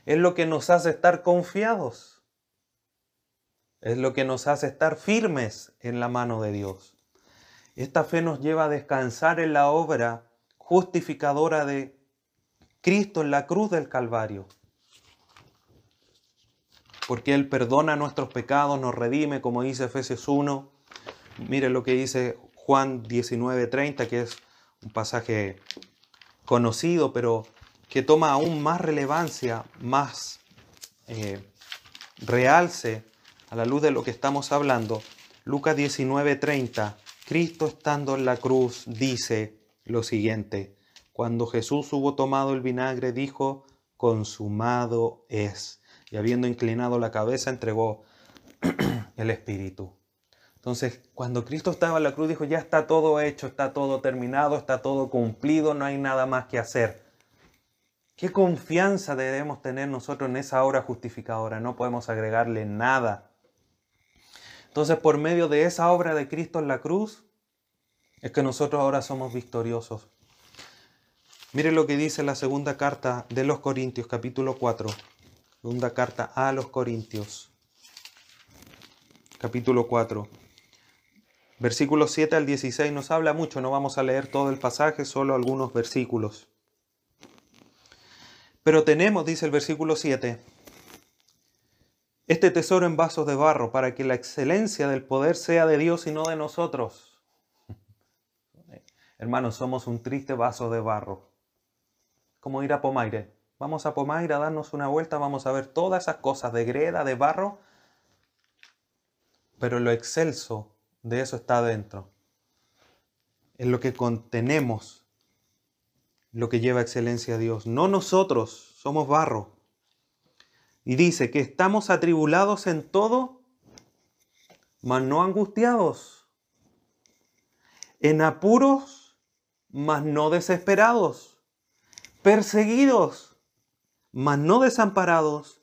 A: es lo que nos hace estar confiados. Es lo que nos hace estar firmes en la mano de Dios. Esta fe nos lleva a descansar en la obra justificadora de Cristo en la cruz del Calvario. Porque Él perdona nuestros pecados, nos redime, como dice Efesios 1. Mire lo que dice Juan 19:30, que es un pasaje conocido, pero que toma aún más relevancia, más eh, realce a la luz de lo que estamos hablando, Lucas 19:30, Cristo estando en la cruz dice lo siguiente, cuando Jesús hubo tomado el vinagre dijo, consumado es, y habiendo inclinado la cabeza entregó el Espíritu. Entonces, cuando Cristo estaba en la cruz dijo, ya está todo hecho, está todo terminado, está todo cumplido, no hay nada más que hacer. ¿Qué confianza debemos tener nosotros en esa obra justificadora? No podemos agregarle nada entonces, por medio de esa obra de Cristo en la cruz, es que nosotros ahora somos victoriosos. Mire lo que dice la segunda carta de los Corintios, capítulo 4. Segunda carta a los Corintios. capítulo 4. Versículos 7 al 16 nos habla mucho, no vamos a leer todo el pasaje, solo algunos versículos. Pero tenemos, dice el versículo 7, este tesoro en vasos de barro para que la excelencia del poder sea de Dios y no de nosotros. <laughs> Hermanos, somos un triste vaso de barro. Como ir a Pomaire. Vamos a Pomaire a darnos una vuelta, vamos a ver todas esas cosas de greda, de barro, pero lo excelso de eso está adentro. Es lo que contenemos, lo que lleva excelencia a Dios. No nosotros, somos barro. Y dice que estamos atribulados en todo, mas no angustiados. En apuros, mas no desesperados. Perseguidos, mas no desamparados.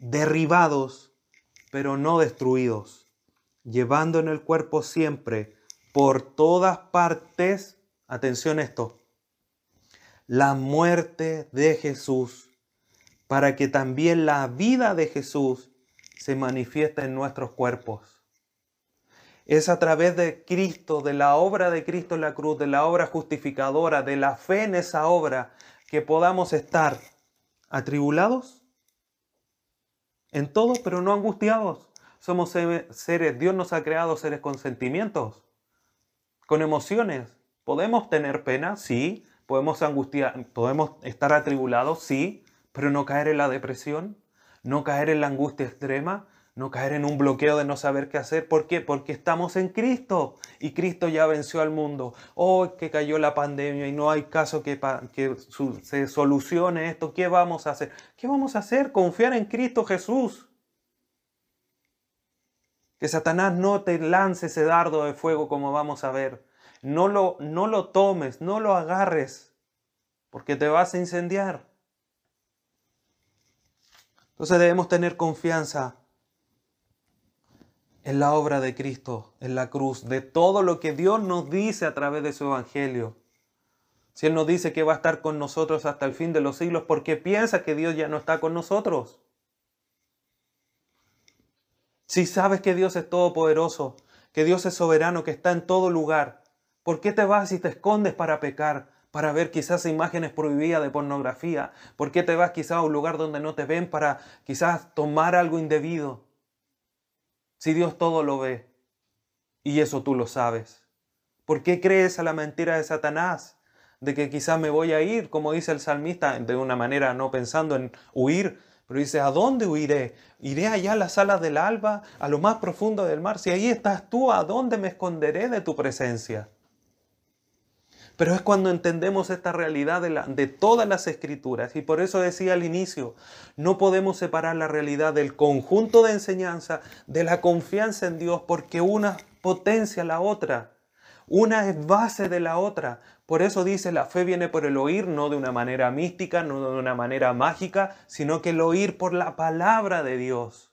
A: Derribados, pero no destruidos llevando en el cuerpo siempre, por todas partes, atención esto, la muerte de Jesús, para que también la vida de Jesús se manifieste en nuestros cuerpos. Es a través de Cristo, de la obra de Cristo en la cruz, de la obra justificadora, de la fe en esa obra, que podamos estar atribulados en todo, pero no angustiados. Somos seres, Dios nos ha creado seres con sentimientos, con emociones. ¿Podemos tener pena? Sí. ¿Podemos angustiar? ¿Podemos estar atribulados? Sí. Pero no caer en la depresión, no caer en la angustia extrema, no caer en un bloqueo de no saber qué hacer. ¿Por qué? Porque estamos en Cristo y Cristo ya venció al mundo. Oh, que cayó la pandemia y no hay caso que, que se solucione esto. ¿Qué vamos a hacer? ¿Qué vamos a hacer? Confiar en Cristo Jesús. Que Satanás no te lance ese dardo de fuego como vamos a ver. No lo, no lo tomes, no lo agarres, porque te vas a incendiar. Entonces debemos tener confianza en la obra de Cristo, en la cruz, de todo lo que Dios nos dice a través de su Evangelio. Si Él nos dice que va a estar con nosotros hasta el fin de los siglos, ¿por qué piensa que Dios ya no está con nosotros? Si sabes que Dios es todopoderoso, que Dios es soberano, que está en todo lugar, ¿por qué te vas y te escondes para pecar? Para ver quizás imágenes prohibidas de pornografía. ¿Por qué te vas quizás a un lugar donde no te ven para quizás tomar algo indebido? Si Dios todo lo ve y eso tú lo sabes. ¿Por qué crees a la mentira de Satanás? De que quizás me voy a ir, como dice el salmista, de una manera no pensando en huir, pero dice, ¿a dónde huiré? ¿Iré allá a las alas del alba, a lo más profundo del mar? Si ahí estás tú, ¿a dónde me esconderé de tu presencia? Pero es cuando entendemos esta realidad de, de, todas las escrituras. Y por eso decía al inicio, no podemos separar la realidad del conjunto de enseñanza de la confianza en Dios porque una potencia la otra. Una es base de la otra. Por eso dice, la fe viene por el oír, no de una manera mística, no de una manera mágica, sino que el oír por la palabra de Dios.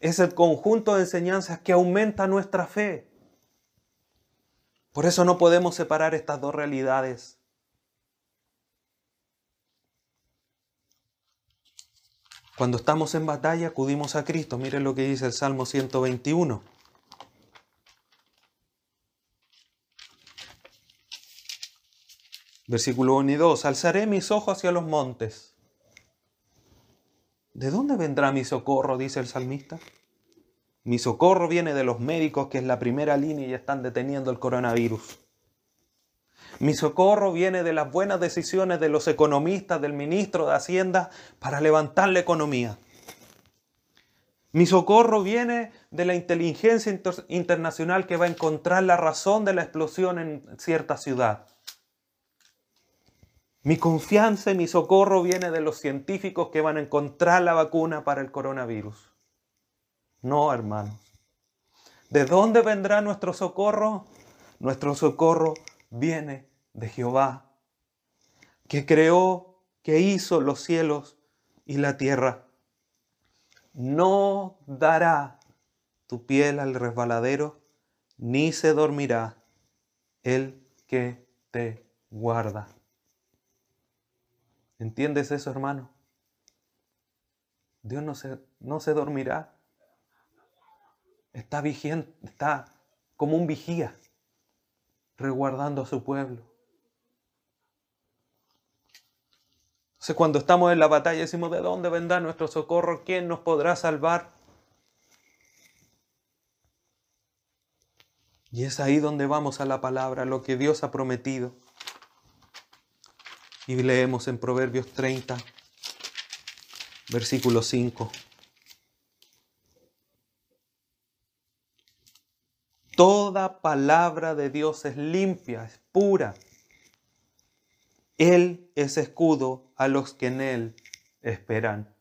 A: Es el conjunto de enseñanzas que aumenta nuestra fe. Por eso no podemos separar estas dos realidades. Cuando estamos en batalla acudimos a Cristo. Miren lo que dice el Salmo 121. Versículo 1 y 2. Alzaré mis ojos hacia los montes. ¿De dónde vendrá mi socorro? dice el salmista. Mi socorro viene de los médicos, que es la primera línea y están deteniendo el coronavirus. Mi socorro viene de las buenas decisiones de los economistas, del ministro de Hacienda, para levantar la economía. Mi socorro viene de la inteligencia internacional que va a encontrar la razón de la explosión en cierta ciudad. Mi confianza y mi socorro viene de los científicos que van a encontrar la vacuna para el coronavirus. No, hermanos. ¿De dónde vendrá nuestro socorro? Nuestro socorro viene de Jehová, que creó, que hizo los cielos y la tierra. No dará tu piel al resbaladero, ni se dormirá el que te guarda. ¿Entiendes eso, hermano? Dios no se, no se dormirá. Está vigente, está como un vigía, resguardando a su pueblo. Entonces cuando estamos en la batalla decimos, ¿de dónde vendrá nuestro socorro? ¿Quién nos podrá salvar? Y es ahí donde vamos a la palabra, lo que Dios ha prometido. Y leemos en Proverbios 30, versículo 5. Toda palabra de Dios es limpia, es pura. Él es escudo a los que en Él esperan.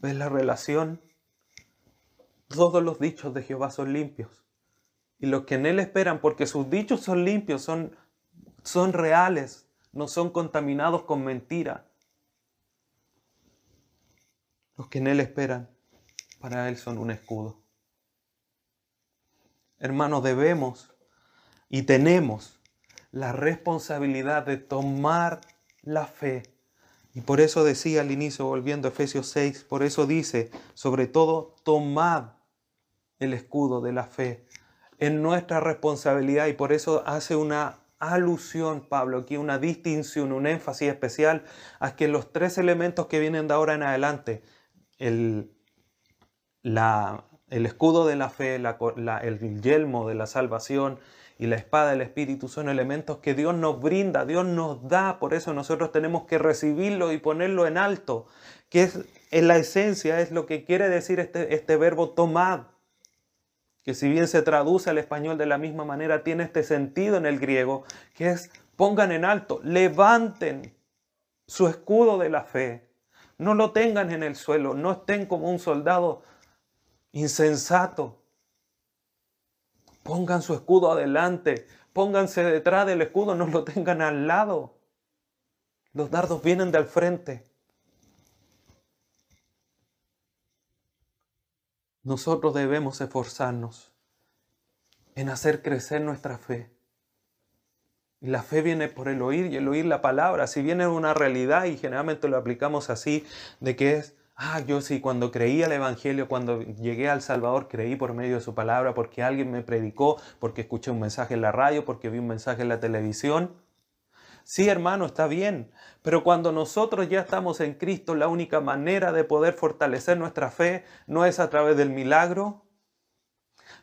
A: ¿Ves la relación? Todos los dichos de Jehová son limpios. Y los que en Él esperan, porque sus dichos son limpios, son, son reales, no son contaminados con mentira. Los que en Él esperan, para Él son un escudo. Hermanos, debemos y tenemos la responsabilidad de tomar la fe. Y por eso decía al inicio, volviendo a Efesios 6, por eso dice, sobre todo, tomad el escudo de la fe. En nuestra responsabilidad y por eso hace una alusión, Pablo, aquí una distinción, un énfasis especial a que los tres elementos que vienen de ahora en adelante, el, la, el escudo de la fe, el yelmo de la salvación y la espada del Espíritu son elementos que Dios nos brinda, Dios nos da, por eso nosotros tenemos que recibirlo y ponerlo en alto, que es en la esencia, es lo que quiere decir este, este verbo tomad, que si bien se traduce al español de la misma manera, tiene este sentido en el griego, que es pongan en alto, levanten su escudo de la fe, no lo tengan en el suelo, no estén como un soldado insensato. Pongan su escudo adelante, pónganse detrás del escudo, no lo tengan al lado. Los dardos vienen del frente. Nosotros debemos esforzarnos en hacer crecer nuestra fe. Y la fe viene por el oír y el oír la palabra. Si viene una realidad y generalmente lo aplicamos así, de que es Ah, yo sí, cuando creí al Evangelio, cuando llegué al Salvador, creí por medio de su palabra, porque alguien me predicó, porque escuché un mensaje en la radio, porque vi un mensaje en la televisión. Sí, hermano, está bien, pero cuando nosotros ya estamos en Cristo, la única manera de poder fortalecer nuestra fe no es a través del milagro,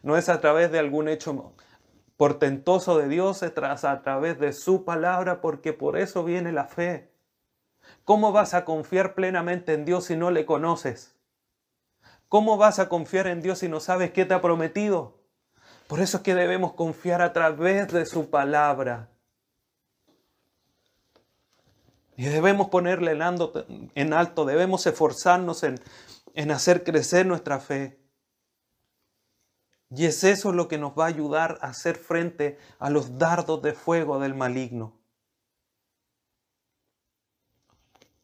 A: no es a través de algún hecho portentoso de Dios, es a través de su palabra, porque por eso viene la fe. ¿Cómo vas a confiar plenamente en Dios si no le conoces? ¿Cómo vas a confiar en Dios si no sabes qué te ha prometido? Por eso es que debemos confiar a través de su palabra. Y debemos ponerle en alto, debemos esforzarnos en, en hacer crecer nuestra fe. Y es eso lo que nos va a ayudar a hacer frente a los dardos de fuego del maligno.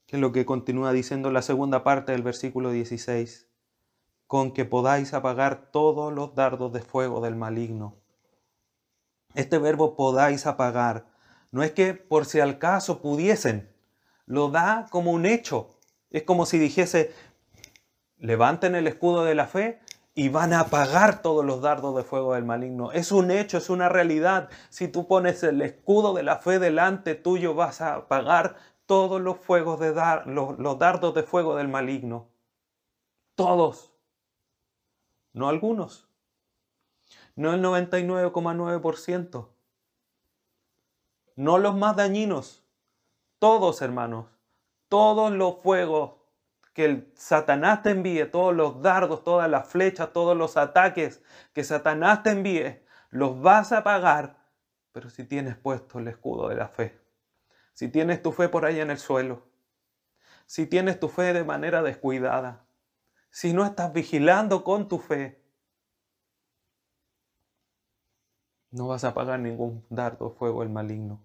A: Que lo que continúa diciendo la segunda parte del versículo 16, con que podáis apagar todos los dardos de fuego del maligno. Este verbo podáis apagar no es que por si al caso pudiesen, lo da como un hecho. Es como si dijese, levanten el escudo de la fe y van a apagar todos los dardos de fuego del maligno. Es un hecho, es una realidad. Si tú pones el escudo de la fe delante tuyo, vas a apagar todos los fuegos de dar, los, dardos de fuego del maligno. Todos. No algunos. No el 99,9%. No los más dañinos. Todos, hermanos. Todos los fuegos que Satanás te envíe, todos los dardos, todas las flechas, todos los ataques que Satanás te envíe, los vas a pagar, pero si tienes puesto el escudo de la fe si tienes tu fe por ahí en el suelo, si tienes tu fe de manera descuidada, si no estás vigilando con tu fe, no vas a pagar ningún dardo fuego el maligno.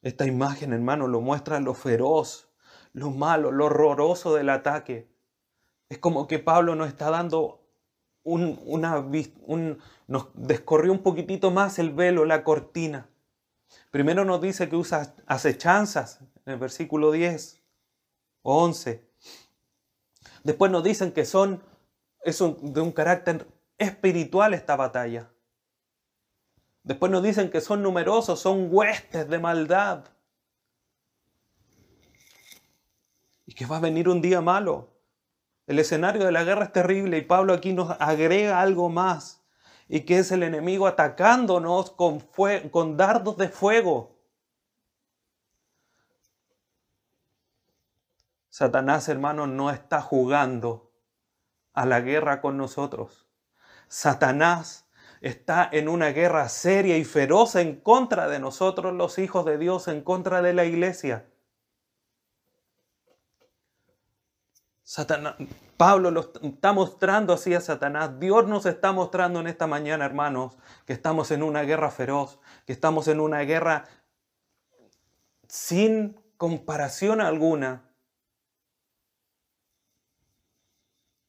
A: Esta imagen, hermano, lo muestra lo feroz, lo malo, lo horroroso del ataque. Es como que Pablo nos está dando un, una, un, nos descorrió un poquitito más el velo, la cortina Primero nos dice que usa acechanzas en el versículo 10 o 11. Después nos dicen que son es de un carácter espiritual esta batalla. Después nos dicen que son numerosos, son huestes de maldad. Y que va a venir un día malo. El escenario de la guerra es terrible y Pablo aquí nos agrega algo más. Y que es el enemigo atacándonos con, con dardos de fuego. Satanás, hermano, no está jugando a la guerra con nosotros. Satanás está en una guerra seria y feroz en contra de nosotros los hijos de Dios, en contra de la iglesia. Satanás, Pablo lo está mostrando así a Satanás. Dios nos está mostrando en esta mañana, hermanos, que estamos en una guerra feroz, que estamos en una guerra sin comparación alguna.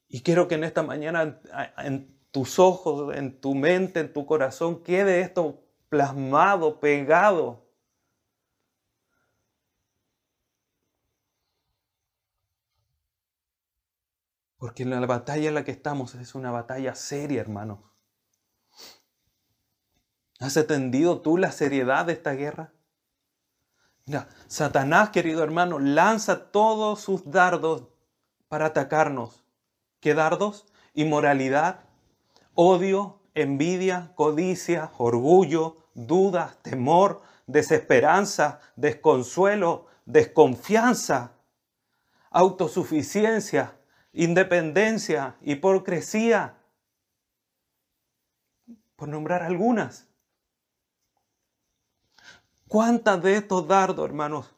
A: Y quiero que en esta mañana en tus ojos, en tu mente, en tu corazón, quede esto plasmado, pegado. Porque la batalla en la que estamos es una batalla seria, hermanos. ¿Has entendido tú la seriedad de esta guerra? Mira, Satanás, querido hermano, lanza todos sus dardos para atacarnos. ¿Qué dardos? Inmoralidad, odio, envidia, codicia, orgullo, dudas, temor, desesperanza, desconsuelo, desconfianza, autosuficiencia, independencia, hipocresía, por nombrar algunas. ¿Cuántas de estos dardos, hermanos,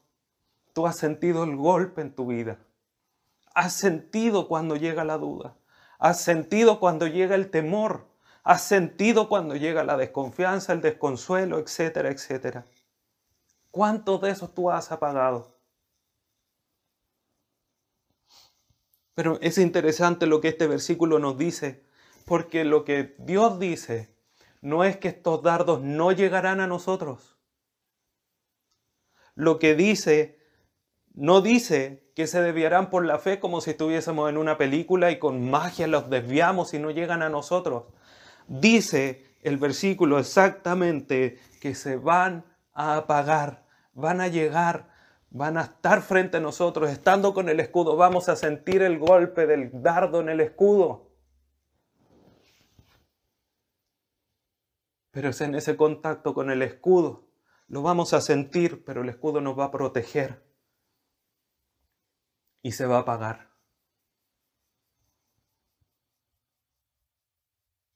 A: tú has sentido el golpe en tu vida? ¿Has sentido cuando llega la duda? Has sentido cuando llega el temor. Has sentido cuando llega la desconfianza, el desconsuelo, etcétera, etcétera. ¿Cuántos de esos tú has apagado? Pero es interesante lo que este versículo nos dice, porque lo que Dios dice no es que estos dardos no llegarán a nosotros. Lo que dice, no dice que se desviarán por la fe como si estuviésemos en una película y con magia los desviamos y no llegan a nosotros. Dice el versículo exactamente que se van a apagar, van a llegar, van a estar frente a nosotros, estando con el escudo, vamos a sentir el golpe del dardo en el escudo. Pero es en ese contacto con el escudo, lo vamos a sentir, pero el escudo nos va a proteger y se va a apagar.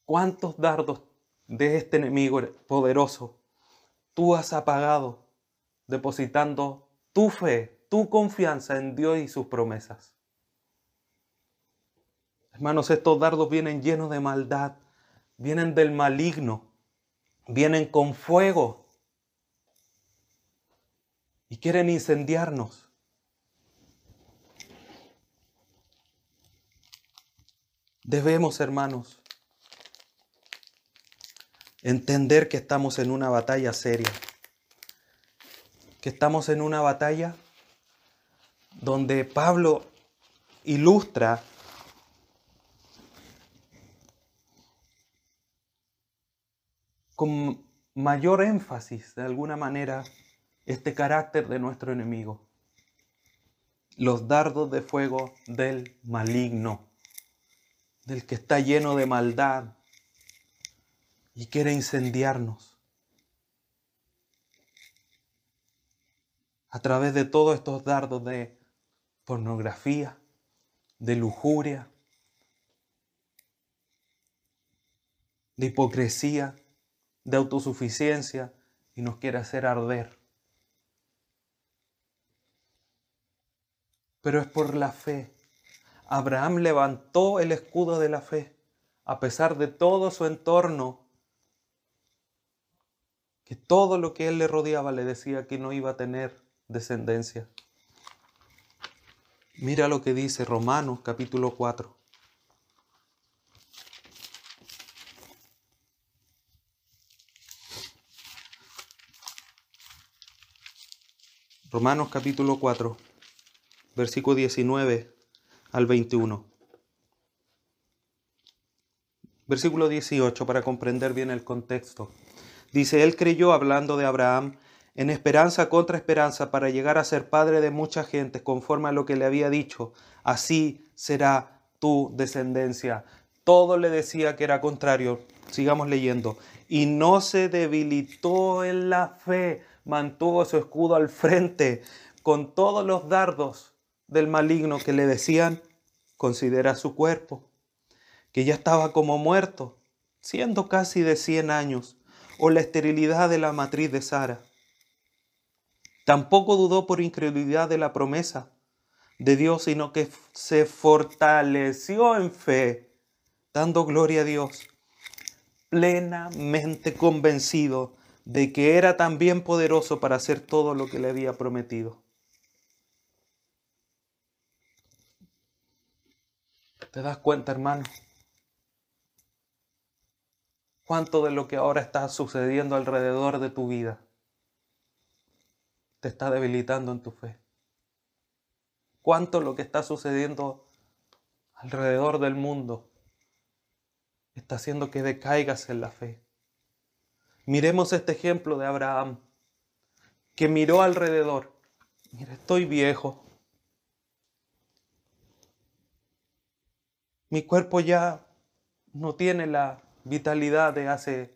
A: ¿Cuántos dardos de este enemigo poderoso tú has apagado depositando tu fe, tu confianza en Dios y sus promesas? Hermanos, estos dardos vienen llenos de maldad, vienen del maligno, vienen con fuego y quieren incendiarnos. Debemos, hermanos, entender que estamos en una batalla seria, que estamos en una batalla donde Pablo ilustra con mayor énfasis, de alguna manera, este carácter de nuestro enemigo. Los dardos de fuego del maligno del que está lleno de maldad y quiere incendiarnos. A través de todos estos dardos de pornografía, de lujuria, de hipocresía, de autosuficiencia y nos quiere hacer arder. Pero es por la fe Abraham levantó el escudo de la fe, a pesar de todo su entorno, que todo lo que él le rodeaba le decía que no iba a tener descendencia. Mira lo que dice Romanos capítulo 4. Romanos capítulo 4, versículo 19 al 21. Versículo 18 para comprender bien el contexto. Dice, él creyó hablando de Abraham en esperanza contra esperanza para llegar a ser padre de mucha gente conforme a lo que le había dicho. Así será tu descendencia. Todo le decía que era contrario. Sigamos leyendo. Y no se debilitó en la fe, mantuvo su escudo al frente con todos los dardos del maligno que le decían, considera su cuerpo, que ya estaba como muerto, siendo casi de 100 años, o la esterilidad de la matriz de Sara. Tampoco dudó por incredulidad de la promesa de Dios, sino que se fortaleció en fe, dando gloria a Dios, plenamente convencido de que era también poderoso para hacer todo lo que le había prometido. ¿Te das cuenta, hermano? ¿Cuánto de lo que ahora está sucediendo alrededor de tu vida te está debilitando en tu fe? ¿Cuánto lo que está sucediendo alrededor del mundo está haciendo que decaigas en la fe? Miremos este ejemplo de Abraham, que miró alrededor. Mira, estoy viejo, Mi cuerpo ya no tiene la vitalidad de hace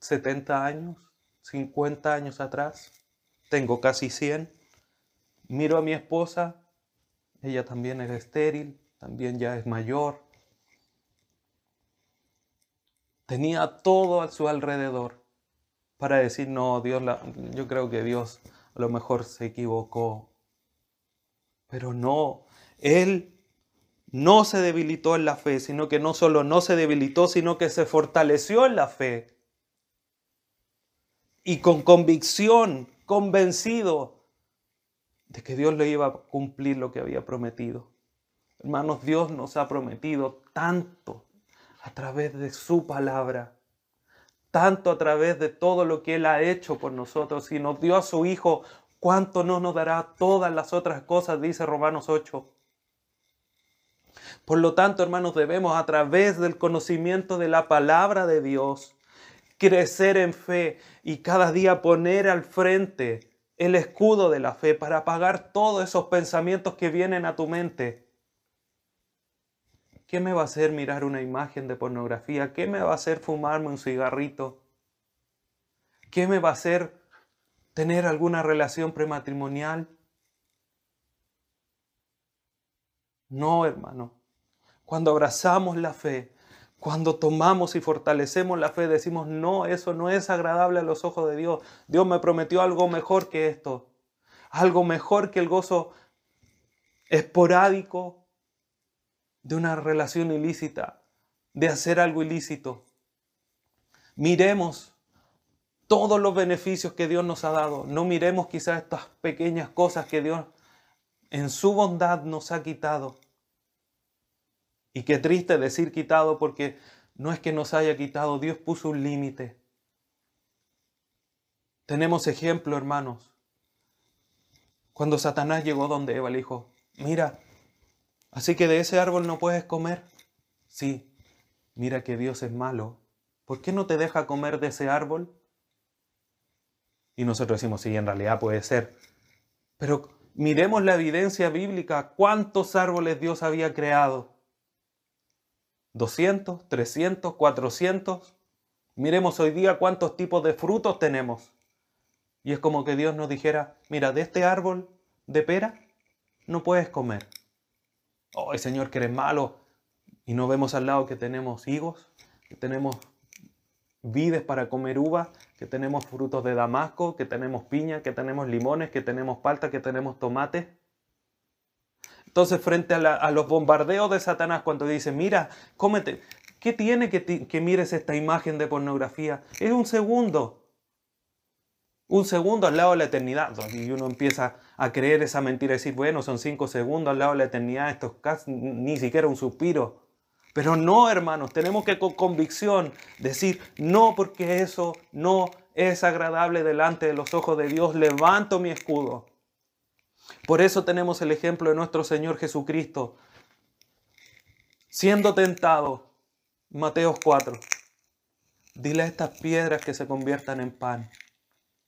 A: 70 años, 50 años atrás. Tengo casi 100. Miro a mi esposa, ella también es estéril, también ya es mayor. Tenía todo a su alrededor para decir, no, Dios, la, yo creo que Dios a lo mejor se equivocó. Pero no, Él no se debilitó en la fe, sino que no solo no se debilitó, sino que se fortaleció en la fe. Y con convicción, convencido de que Dios le iba a cumplir lo que había prometido. Hermanos, Dios nos ha prometido tanto a través de su palabra, tanto a través de todo lo que Él ha hecho por nosotros. Si nos dio a su Hijo, ¿cuánto no nos dará todas las otras cosas? Dice Romanos 8. Por lo tanto, hermanos, debemos a través del conocimiento de la palabra de Dios crecer en fe y cada día poner al frente el escudo de la fe para apagar todos esos pensamientos que vienen a tu mente. ¿Qué me va a hacer mirar una imagen de pornografía? ¿Qué me va a hacer fumarme un cigarrito? ¿Qué me va a hacer tener alguna relación prematrimonial? No, hermano. Cuando abrazamos la fe, cuando tomamos y fortalecemos la fe, decimos, no, eso no es agradable a los ojos de Dios. Dios me prometió algo mejor que esto. Algo mejor que el gozo esporádico de una relación ilícita, de hacer algo ilícito. Miremos todos los beneficios que Dios nos ha dado. No miremos quizás estas pequeñas cosas que Dios en su bondad nos ha quitado. Y qué triste decir quitado porque no es que nos haya quitado, Dios puso un límite. Tenemos ejemplo, hermanos. Cuando Satanás llegó donde Eva le dijo, mira, así que de ese árbol no puedes comer. Sí, mira que Dios es malo. ¿Por qué no te deja comer de ese árbol? Y nosotros decimos, sí, en realidad puede ser. Pero miremos la evidencia bíblica, cuántos árboles Dios había creado. 200, 300, 400. Miremos hoy día cuántos tipos de frutos tenemos. Y es como que Dios nos dijera, mira, de este árbol de pera no puedes comer. Oh, Señor, que eres malo. Y no vemos al lado que tenemos higos, que tenemos vides para comer uva, que tenemos frutos de damasco, que tenemos piña, que tenemos limones, que tenemos palta, que tenemos tomate. Entonces, frente a, los bombardeos de Satanás, cuando dice, mira, cómete, ¿qué tiene que, mires esta imagen de pornografía? Es un segundo. Un segundo al lado de la eternidad. Y uno empieza a creer esa mentira y decir, bueno, son cinco segundos al lado de la eternidad, esto es casi, ni siquiera un suspiro. Pero no, hermanos, tenemos que con convicción decir, no, porque eso no es agradable delante de los ojos de Dios, levanto mi escudo. Por eso tenemos el ejemplo de nuestro Señor Jesucristo, siendo tentado, Mateo 4. Dile a estas piedras que se conviertan en pan.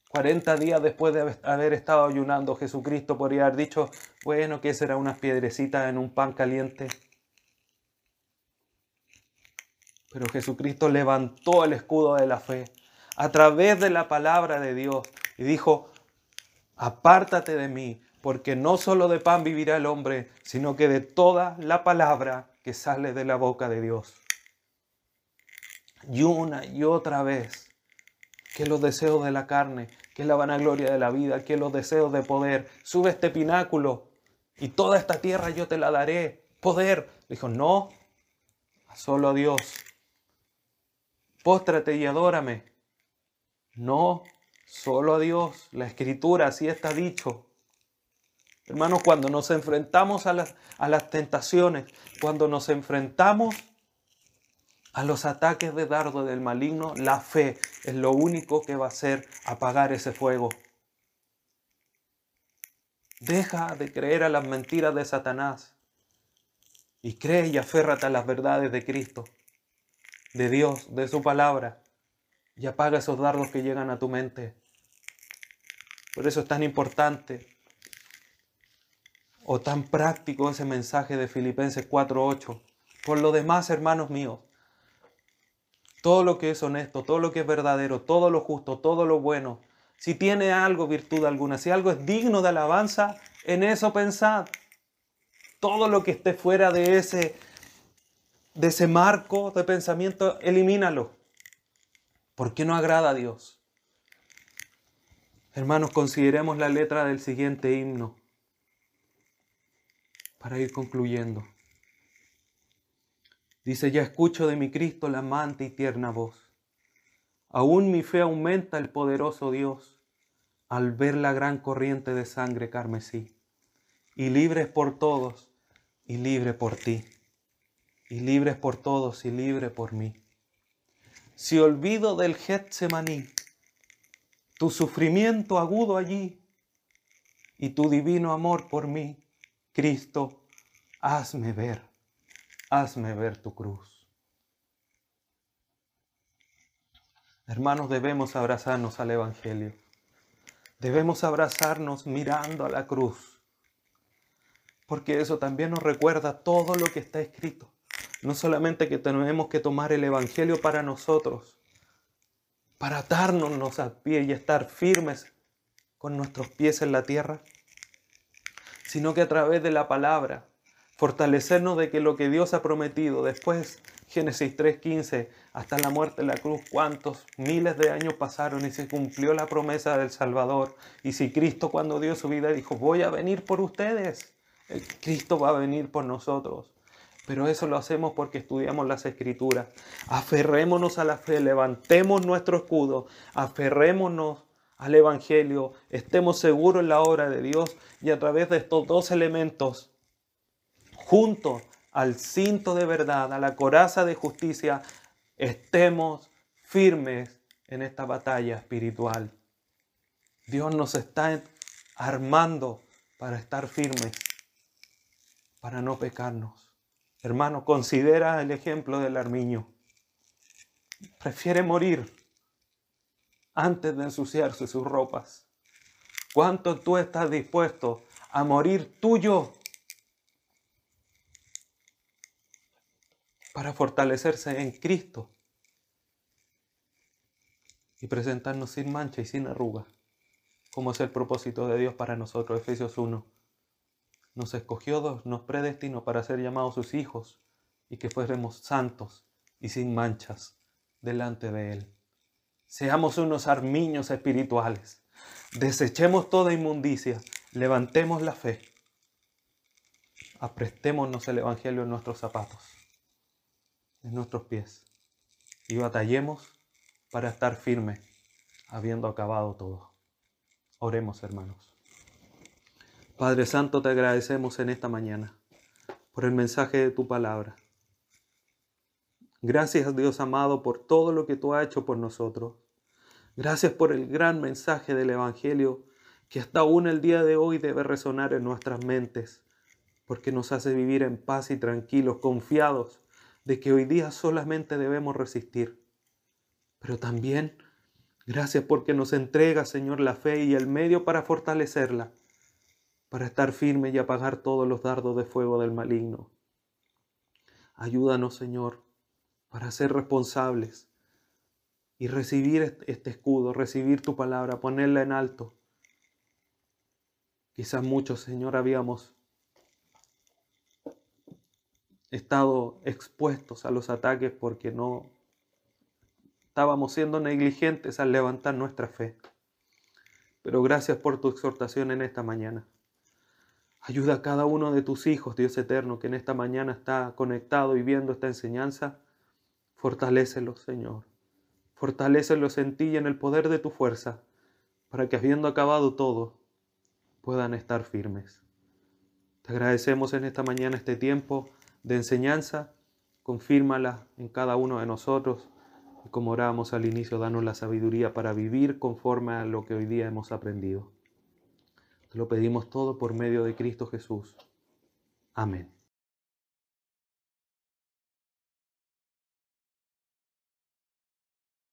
A: 40 días después de haber estado ayunando, Jesucristo podría haber dicho, bueno, que será unas piedrecitas en un pan caliente. Pero Jesucristo levantó el escudo de la fe a través de la palabra de Dios y dijo, apártate de mí, porque no solo de pan vivirá el hombre, sino que de toda la palabra que sale de la boca de Dios. Y una y otra vez, que los deseos de la carne, que la vanagloria de la vida, que los deseos de poder, sube este pináculo y toda esta tierra yo te la daré. Poder. Dijo, no, solo a Dios póstrate y adórame. No, solo a Dios. La escritura así está dicho. Hermanos, cuando nos enfrentamos a las, a las tentaciones, cuando nos enfrentamos a los ataques de dardo del maligno, la fe es lo único que va a hacer apagar ese fuego. Deja de creer a las mentiras de Satanás y cree y aférrate a las verdades de Cristo de Dios, de su palabra, y apaga esos dardos que llegan a tu mente. Por eso es tan importante o tan práctico ese mensaje de Filipenses 4:8. Por lo demás, hermanos míos, todo lo que es honesto, todo lo que es verdadero, todo lo justo, todo lo bueno, si tiene algo, virtud alguna, si algo es digno de alabanza, en eso pensad. Todo lo que esté fuera de ese de ese marco de pensamiento, elimínalo. Porque no agrada a Dios. Hermanos, consideremos la letra del siguiente himno para ir concluyendo. Dice, ya escucho de mi Cristo la amante y tierna voz. Aún mi fe aumenta el poderoso Dios al ver la gran corriente de sangre carmesí. Y libre por todos y libre por ti y libres por todos y libre por mí. Si olvido del Getsemaní, tu sufrimiento agudo allí y tu divino amor por mí, Cristo, hazme ver, hazme ver tu cruz. Hermanos, debemos abrazarnos al Evangelio. Debemos abrazarnos mirando a la cruz, porque eso también nos recuerda todo lo que está escrito. No solamente que tenemos que tomar el Evangelio para nosotros, para atarnos al pie y estar firmes con nuestros pies en la tierra, sino que a través de la palabra, fortalecernos de que lo que Dios ha prometido después, Génesis 3.15, hasta la muerte en la cruz, cuántos miles de años pasaron y se cumplió la promesa del Salvador. Y si Cristo cuando dio su vida dijo, voy a venir por ustedes, Cristo va a venir por nosotros. Pero eso lo hacemos porque estudiamos las escrituras. Aferrémonos a la fe, levantemos nuestro escudo, aferrémonos al Evangelio, estemos seguros en la obra de Dios y a través de estos dos elementos, junto al cinto de verdad, a la coraza de justicia, estemos firmes en esta batalla espiritual. Dios nos está armando para estar firmes, para no pecarnos. Hermano, considera el ejemplo del armiño. Prefiere morir antes de ensuciarse sus ropas. ¿Cuánto tú estás dispuesto a morir tuyo para fortalecerse en Cristo y presentarnos sin mancha y sin arruga, como es el propósito de Dios para nosotros, Efesios 1 nos escogió, nos predestinó para ser llamados sus hijos y que fuéramos santos y sin manchas delante de Él. Seamos unos armiños espirituales. Desechemos toda inmundicia. Levantemos la fe. Aprestémonos el Evangelio en nuestros zapatos, en nuestros pies. Y batallemos para estar firmes, habiendo acabado todo. Oremos, hermanos. Padre Santo, te agradecemos en esta mañana por el mensaje de tu palabra. Gracias Dios amado por todo lo que tú has hecho por nosotros. Gracias por el gran mensaje del Evangelio que hasta aún el día de hoy debe resonar en nuestras mentes, porque nos hace vivir en paz y tranquilos, confiados de que hoy día solamente debemos resistir, pero también gracias porque nos entrega, Señor, la fe y el medio para fortalecerla, para estar firme y apagar todos los dardos de fuego del maligno. Ayúdanos, Señor, para ser responsables y recibir este escudo, recibir tu palabra, ponerla en alto. Quizás muchos, Señor, habíamos estado expuestos a los ataques porque no estábamos siendo negligentes al levantar nuestra fe. Pero gracias por tu exhortación en esta mañana. Ayuda a cada uno de tus hijos, Dios eterno, que en esta mañana está conectado y viendo esta enseñanza. Fortalécelos, Señor. Fortalécelos en ti y en el poder de tu fuerza, para que habiendo acabado todo, puedan estar firmes. Te agradecemos en esta mañana este tiempo de enseñanza. Confírmala en cada uno de nosotros. Y como orábamos al inicio, danos la sabiduría para vivir conforme a lo que hoy día hemos aprendido. Te lo pedimos todo por medio de Cristo Jesús. Amén.